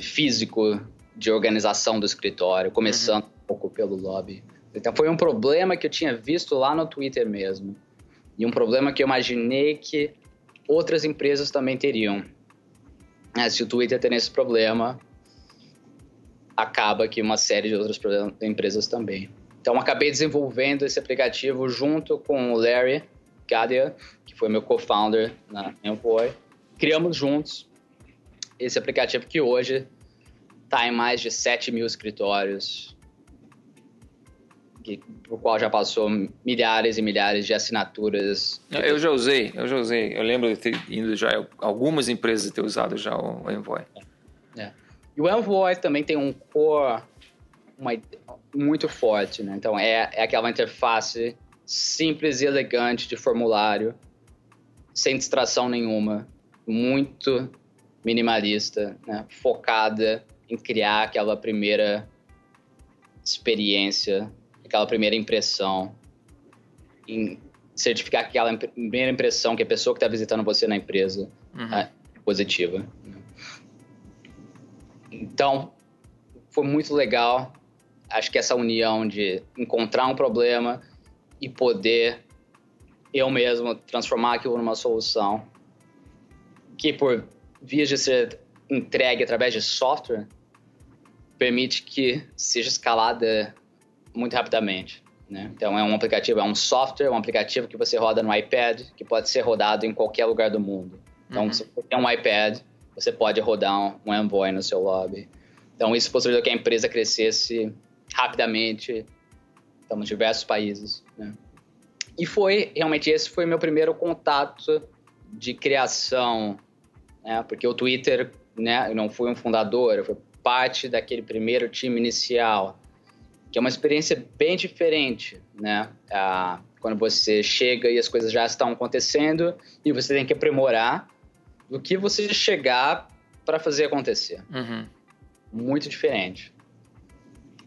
físico de organização do escritório, começando uhum. um pouco pelo lobby. Então foi um problema que eu tinha visto lá no Twitter mesmo. E um problema que eu imaginei que outras empresas também teriam. É, se o Twitter tem esse problema, acaba que uma série de outras empresas também. Então acabei desenvolvendo esse aplicativo junto com o Larry Gadia, que foi meu co-founder na Envoy. Criamos juntos esse aplicativo que hoje está em mais de 7 mil escritórios, que, por qual já passou milhares e milhares de assinaturas. Eu já usei, eu já usei. Eu lembro de ter ido já algumas empresas ter usado já o Envoy. É. E o Envoy também tem um core uma, muito forte, né? Então é, é aquela interface simples e elegante de formulário, sem distração nenhuma, muito minimalista, né? focada em criar aquela primeira experiência, aquela primeira impressão, em certificar aquela primeira impressão que a pessoa que está visitando você na empresa uhum. é positiva. Então, foi muito legal. Acho que essa união de encontrar um problema e poder eu mesmo transformar aquilo numa solução que por vias de ser entregue através de software permite que seja escalada muito rapidamente. Né? Então, é um aplicativo, é um software, um aplicativo que você roda no iPad, que pode ser rodado em qualquer lugar do mundo. Então, uhum. se você tem um iPad, você pode rodar um, um Envoy no seu lobby. Então, isso possibilitou que a empresa crescesse rapidamente, estamos em diversos países. Né? E foi, realmente, esse foi meu primeiro contato de criação, né? porque o Twitter, né, eu não fui um fundador, eu fui parte daquele primeiro time inicial, que é uma experiência bem diferente, né? Ah, quando você chega e as coisas já estão acontecendo e você tem que aprimorar do que você chegar para fazer acontecer. Uhum. Muito diferente.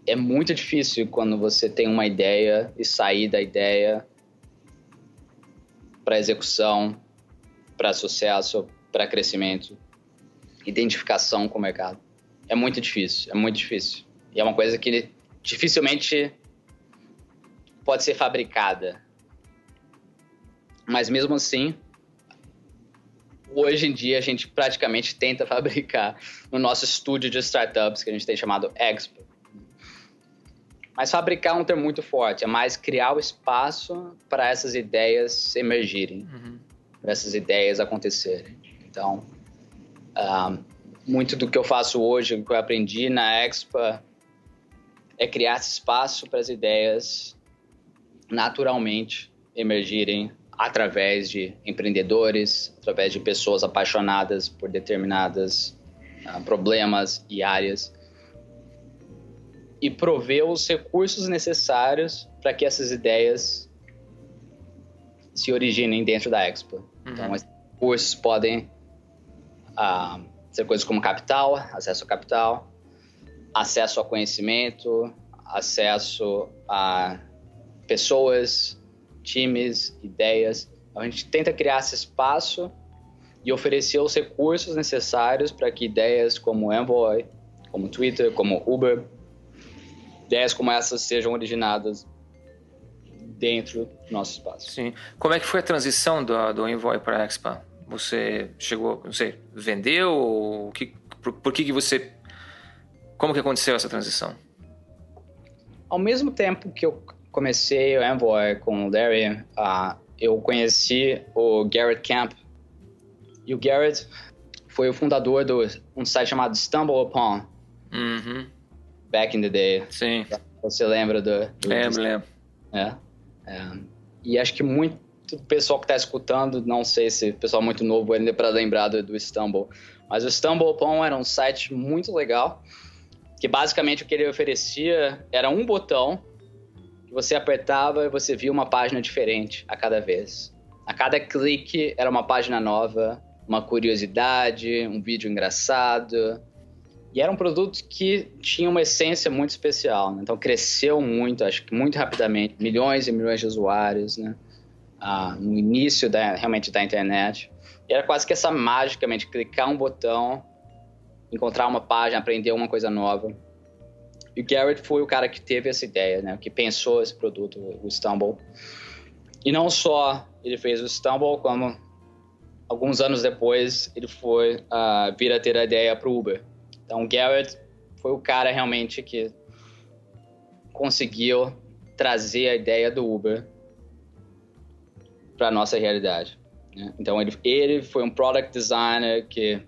É muito difícil quando você tem uma ideia e sair da ideia para execução, para sucesso, para crescimento, identificação com o mercado. É muito difícil, é muito difícil. E é uma coisa que dificilmente pode ser fabricada. Mas mesmo assim, hoje em dia a gente praticamente tenta fabricar no nosso estúdio de startups, que a gente tem chamado Expo. Mas fabricar é um termo muito forte, é mais criar o espaço para essas ideias emergirem, uhum. para essas ideias acontecerem. Então, uh, muito do que eu faço hoje, o que eu aprendi na Expo, é criar espaço para as ideias naturalmente emergirem através de empreendedores, através de pessoas apaixonadas por determinadas uh, problemas e áreas e prover os recursos necessários para que essas ideias se originem dentro da Expo. Uhum. Então, esses recursos podem uh, ser coisas como capital, acesso a capital, acesso a conhecimento, acesso a pessoas, times, ideias. Então, a gente tenta criar esse espaço e oferecer os recursos necessários para que ideias como Envoy, como Twitter, como Uber, ideias como essas sejam originadas dentro do nosso espaço. Sim. Como é que foi a transição do, do Envoy para a Expa? Você chegou, não sei, vendeu? Ou que, por, por que, que você... Como que aconteceu essa transição? Ao mesmo tempo que eu comecei o Envoy com o Larry, uh, eu conheci o Garrett Camp. E o Garrett foi o fundador de um site chamado Stumble Upon. Uhum. Back in the day. Sim. Você lembra do... do lembro, lembro. É. é. E acho que muito pessoal que está escutando, não sei se o pessoal muito novo ainda para lembrar do, do Stumble, mas o Upon era um site muito legal, que basicamente o que ele oferecia era um botão você apertava e você via uma página diferente a cada vez. A cada clique era uma página nova, uma curiosidade, um vídeo engraçado. E era um produto que tinha uma essência muito especial. Né? Então cresceu muito, acho que muito rapidamente, milhões e milhões de usuários, né? No início da, realmente da internet. E era quase que essa mágica de clicar um botão, encontrar uma página, aprender uma coisa nova. E o Garrett foi o cara que teve essa ideia, né? Que pensou esse produto, o Stumble. E não só ele fez o Stumble, como alguns anos depois ele foi uh, vir a ter a ideia para o Uber. Então o Garrett foi o cara realmente que conseguiu trazer a ideia do Uber para nossa realidade. Né? Então ele, ele foi um product designer que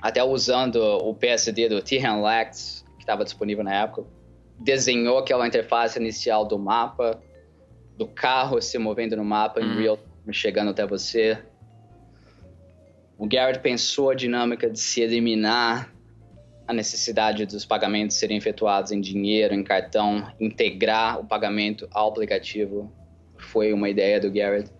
até usando o PSD do Tihan Lex estava disponível na época, desenhou aquela interface inicial do mapa, do carro se movendo no mapa em uhum. real time, chegando até você. O Garrett pensou a dinâmica de se eliminar a necessidade dos pagamentos serem efetuados em dinheiro, em cartão, integrar o pagamento ao aplicativo. Foi uma ideia do Garrett.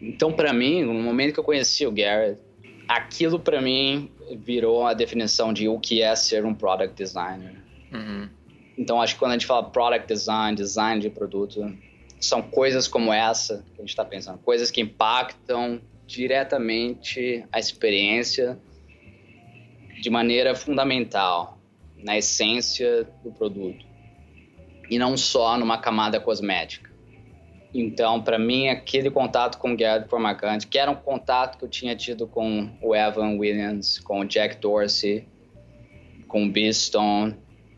Então, para mim, no momento que eu conheci o Garrett, aquilo para mim virou a definição de o que é ser um product designer. Uhum. Então, acho que quando a gente fala product design, design de produto, são coisas como essa que a gente está pensando, coisas que impactam diretamente a experiência de maneira fundamental, na essência do produto, e não só numa camada cosmética. Então, para mim, aquele contato com o Garrett foi marcante, que era um contato que eu tinha tido com o Evan Williams, com o Jack Dorsey, com o Beastone.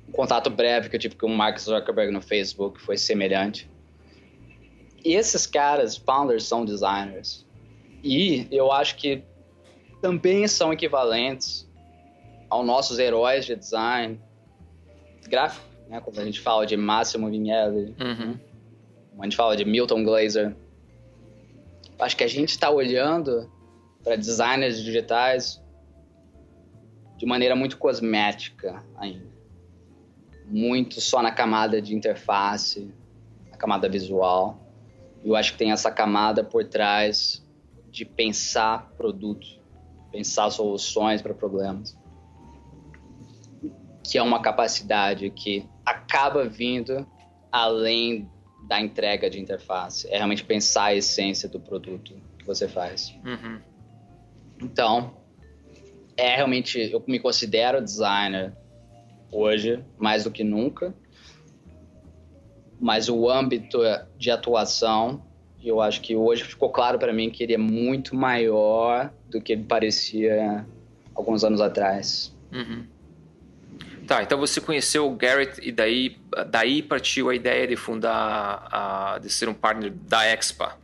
Um contato breve que eu tive com o Mark Zuckerberg no Facebook foi semelhante. E esses caras, founders, são designers. E eu acho que também são equivalentes aos nossos heróis de design gráfico, né? Quando a gente fala de Massimo Vignelli, uhum a gente fala de Milton Glaser. Acho que a gente está olhando para designers digitais de maneira muito cosmética ainda. Muito só na camada de interface, na camada visual. Eu acho que tem essa camada por trás de pensar produto, pensar soluções para problemas. Que é uma capacidade que acaba vindo além da entrega de interface. É realmente pensar a essência do produto que você faz. Uhum. Então, é realmente. Eu me considero designer hoje, mais do que nunca. Mas o âmbito de atuação eu acho que hoje ficou claro para mim que ele é muito maior do que ele parecia alguns anos atrás. Uhum. Tá, então você conheceu o Garrett e daí, daí partiu a ideia de fundar, a, de ser um partner da Expa.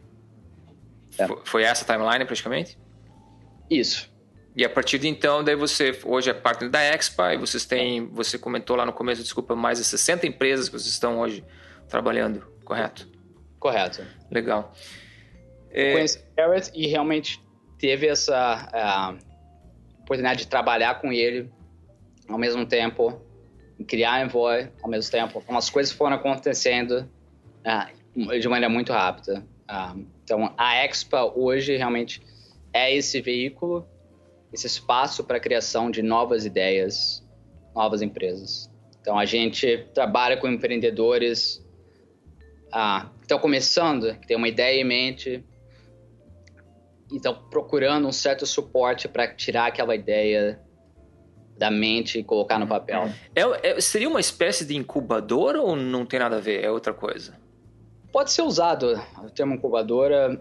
É. Foi essa timeline praticamente? Isso. E a partir de então, daí você hoje é partner da Expa e vocês têm, você comentou lá no começo, desculpa, mais de 60 empresas que vocês estão hoje trabalhando, correto? Correto. Legal. É... Conheci o Garrett e realmente teve essa uh, oportunidade de trabalhar com ele ao mesmo tempo, criar Envoy ao mesmo tempo. Umas coisas foram acontecendo uh, de maneira muito rápida. Uh, então, a Expa hoje realmente é esse veículo, esse espaço para a criação de novas ideias, novas empresas. Então, a gente trabalha com empreendedores ah, que estão começando, que têm uma ideia em mente e estão procurando um certo suporte para tirar aquela ideia da mente e colocar no papel. É, é, seria uma espécie de incubadora ou não tem nada a ver? É outra coisa? Pode ser usado o termo incubadora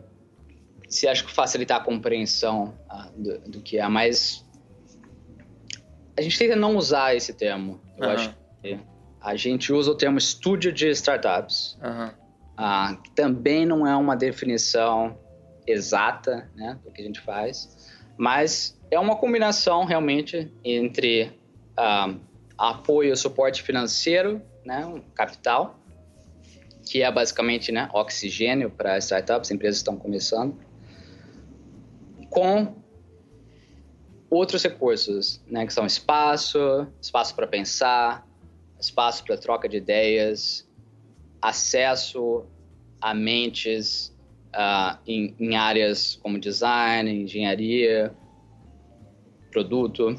se acho que facilitar a compreensão ah, do, do, que é, mas a gente tenta não usar esse termo. Eu uhum. acho que a gente usa o termo estúdio de startups, uhum. ah, que também não é uma definição exata né, do que a gente faz, mas é uma combinação realmente entre uh, apoio, suporte financeiro, né, um capital, que é basicamente né, oxigênio para startups, empresas estão começando, com outros recursos, né, que são espaço, espaço para pensar, espaço para troca de ideias, acesso a mentes uh, em, em áreas como design, engenharia, produto.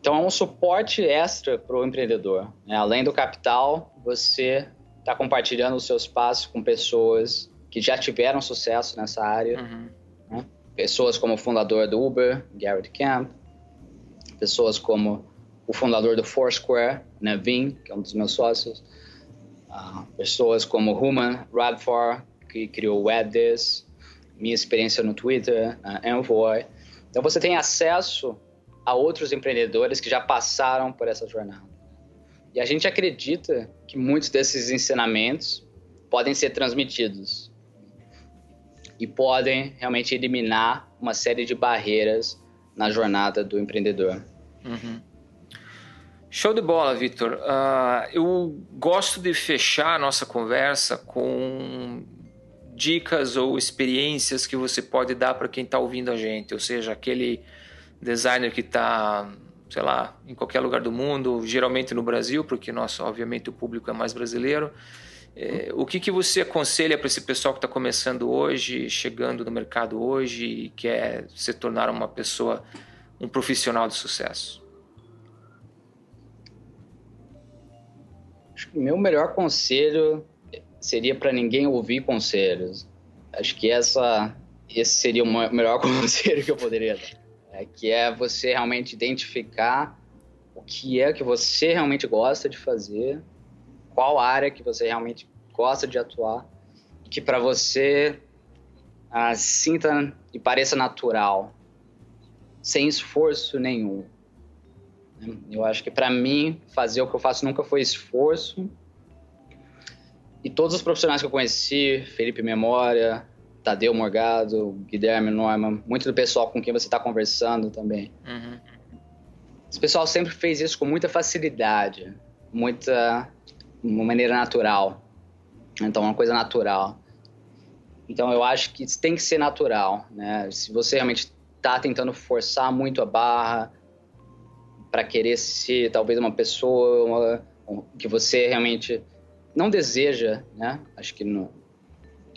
Então, é um suporte extra para o empreendedor. Né? Além do capital, você está compartilhando o seu espaço com pessoas que já tiveram sucesso nessa área. Uhum. Né? Pessoas como o fundador do Uber, Garrett Camp. Pessoas como o fundador do Foursquare, né, Vin, que é um dos meus sócios. Uh, pessoas como Human Radford, que criou o WebDis. Minha experiência no Twitter, uh, Envoy. Então, você tem acesso a outros empreendedores que já passaram por essa jornada. E a gente acredita que muitos desses ensinamentos podem ser transmitidos e podem realmente eliminar uma série de barreiras na jornada do empreendedor. Uhum. Show de bola, Victor. Uh, eu gosto de fechar a nossa conversa com dicas ou experiências que você pode dar para quem está ouvindo a gente, ou seja, aquele designer que está, sei lá, em qualquer lugar do mundo, geralmente no Brasil, porque nosso, obviamente, o público é mais brasileiro. É, o que, que você aconselha para esse pessoal que está começando hoje, chegando no mercado hoje e quer se tornar uma pessoa, um profissional de sucesso? Meu melhor conselho seria para ninguém ouvir conselhos. Acho que essa, esse seria o melhor conselho que eu poderia dar é, que é você realmente identificar o que é que você realmente gosta de fazer, qual área que você realmente gosta de atuar, que para você ah, sinta e pareça natural, sem esforço nenhum. Eu acho que para mim fazer o que eu faço nunca foi esforço. E todos os profissionais que eu conheci, Felipe Memória, Tadeu Morgado, Guilherme Norman, muito do pessoal com quem você está conversando também. Uhum. Esse pessoal sempre fez isso com muita facilidade, muita uma maneira natural. Então, uma coisa natural. Então, eu acho que tem que ser natural, né? Se você realmente está tentando forçar muito a barra para querer ser talvez uma pessoa uma, que você realmente não deseja, né? Acho que no,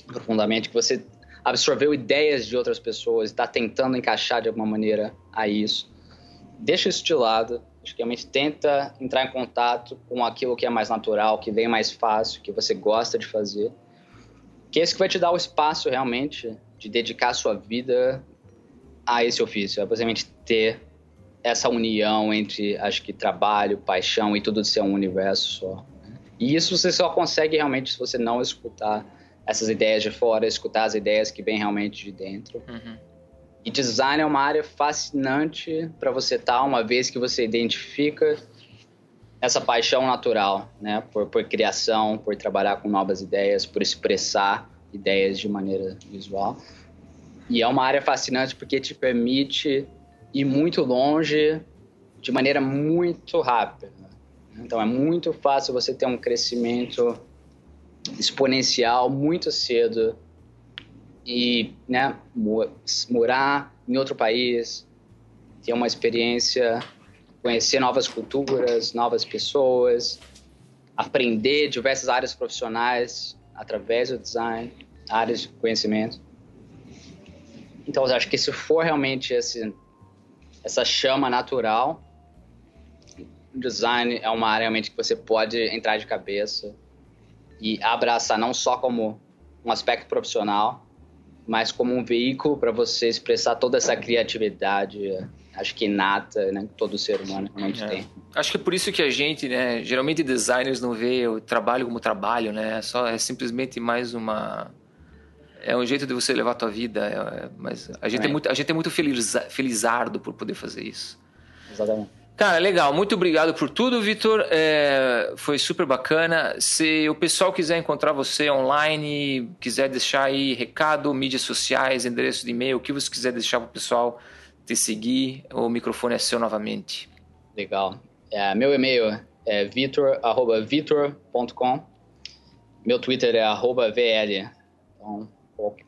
profundamente que você absorveu ideias de outras pessoas está tentando encaixar de alguma maneira a isso. Deixa isso de lado, acho que realmente tenta entrar em contato com aquilo que é mais natural, que vem mais fácil, que você gosta de fazer. Que é isso que vai te dar o espaço realmente de dedicar a sua vida a esse ofício, é basicamente ter essa união entre, acho que, trabalho, paixão e tudo ser um universo só. E isso você só consegue realmente se você não escutar essas ideias de fora, escutar as ideias que vêm realmente de dentro. Uhum. E design é uma área fascinante para você estar, uma vez que você identifica essa paixão natural, né, por, por criação, por trabalhar com novas ideias, por expressar ideias de maneira visual. E é uma área fascinante porque te permite ir muito longe de maneira muito rápida. Então é muito fácil você ter um crescimento exponencial muito cedo e né, morar em outro país, ter uma experiência, conhecer novas culturas, novas pessoas, aprender diversas áreas profissionais através do design, áreas de conhecimento. Então, eu acho que se for realmente esse, essa chama natural, design é uma área realmente que você pode entrar de cabeça e abraçar não só como um aspecto profissional, mas como um veículo para você expressar toda essa criatividade, acho que inata, né, que todo ser humano realmente é. tem. Acho que é por isso que a gente, né, geralmente designers não vê o trabalho como trabalho, né, só é simplesmente mais uma é um jeito de você levar a tua vida, é, mas a gente é muito a gente é muito feliz, felizardo por poder fazer isso. Exatamente. Cara, legal. Muito obrigado por tudo, Vitor. É, foi super bacana. Se o pessoal quiser encontrar você online, quiser deixar aí recado, mídias sociais, endereço de e-mail, o que você quiser deixar para o pessoal te seguir, o microfone é seu novamente. Legal. É, meu e-mail é vitor.vitor.com. Meu Twitter é VL. Então,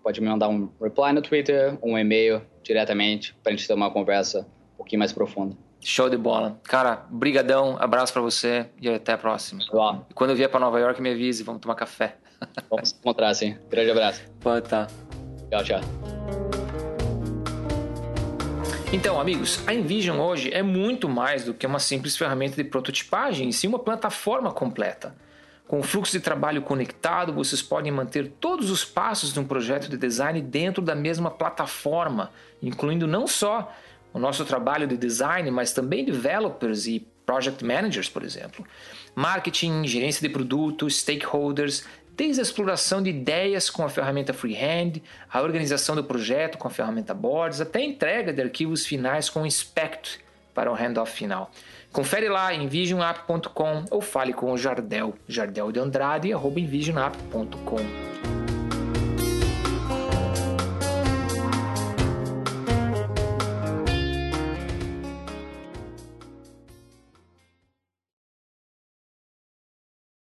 pode me mandar um reply no Twitter, um e-mail diretamente, para a gente ter uma conversa um pouquinho mais profunda. Show de bola. Cara, brigadão, abraço para você e até a próxima. E quando eu vier para Nova York, me avise, vamos tomar café. Vamos se encontrar, sim. Grande abraço. Pode tá. Tchau, tchau. Então, amigos, a Envision hoje é muito mais do que uma simples ferramenta de prototipagem, e sim uma plataforma completa. Com o fluxo de trabalho conectado, vocês podem manter todos os passos de um projeto de design dentro da mesma plataforma, incluindo não só o nosso trabalho de design, mas também developers e project managers, por exemplo. Marketing, gerência de produtos, stakeholders, desde a exploração de ideias com a ferramenta Freehand, a organização do projeto com a ferramenta Boards, até a entrega de arquivos finais com o Inspect para o handoff final. Confere lá em visionapp.com ou fale com o Jardel, jardel de Andrade, arroba.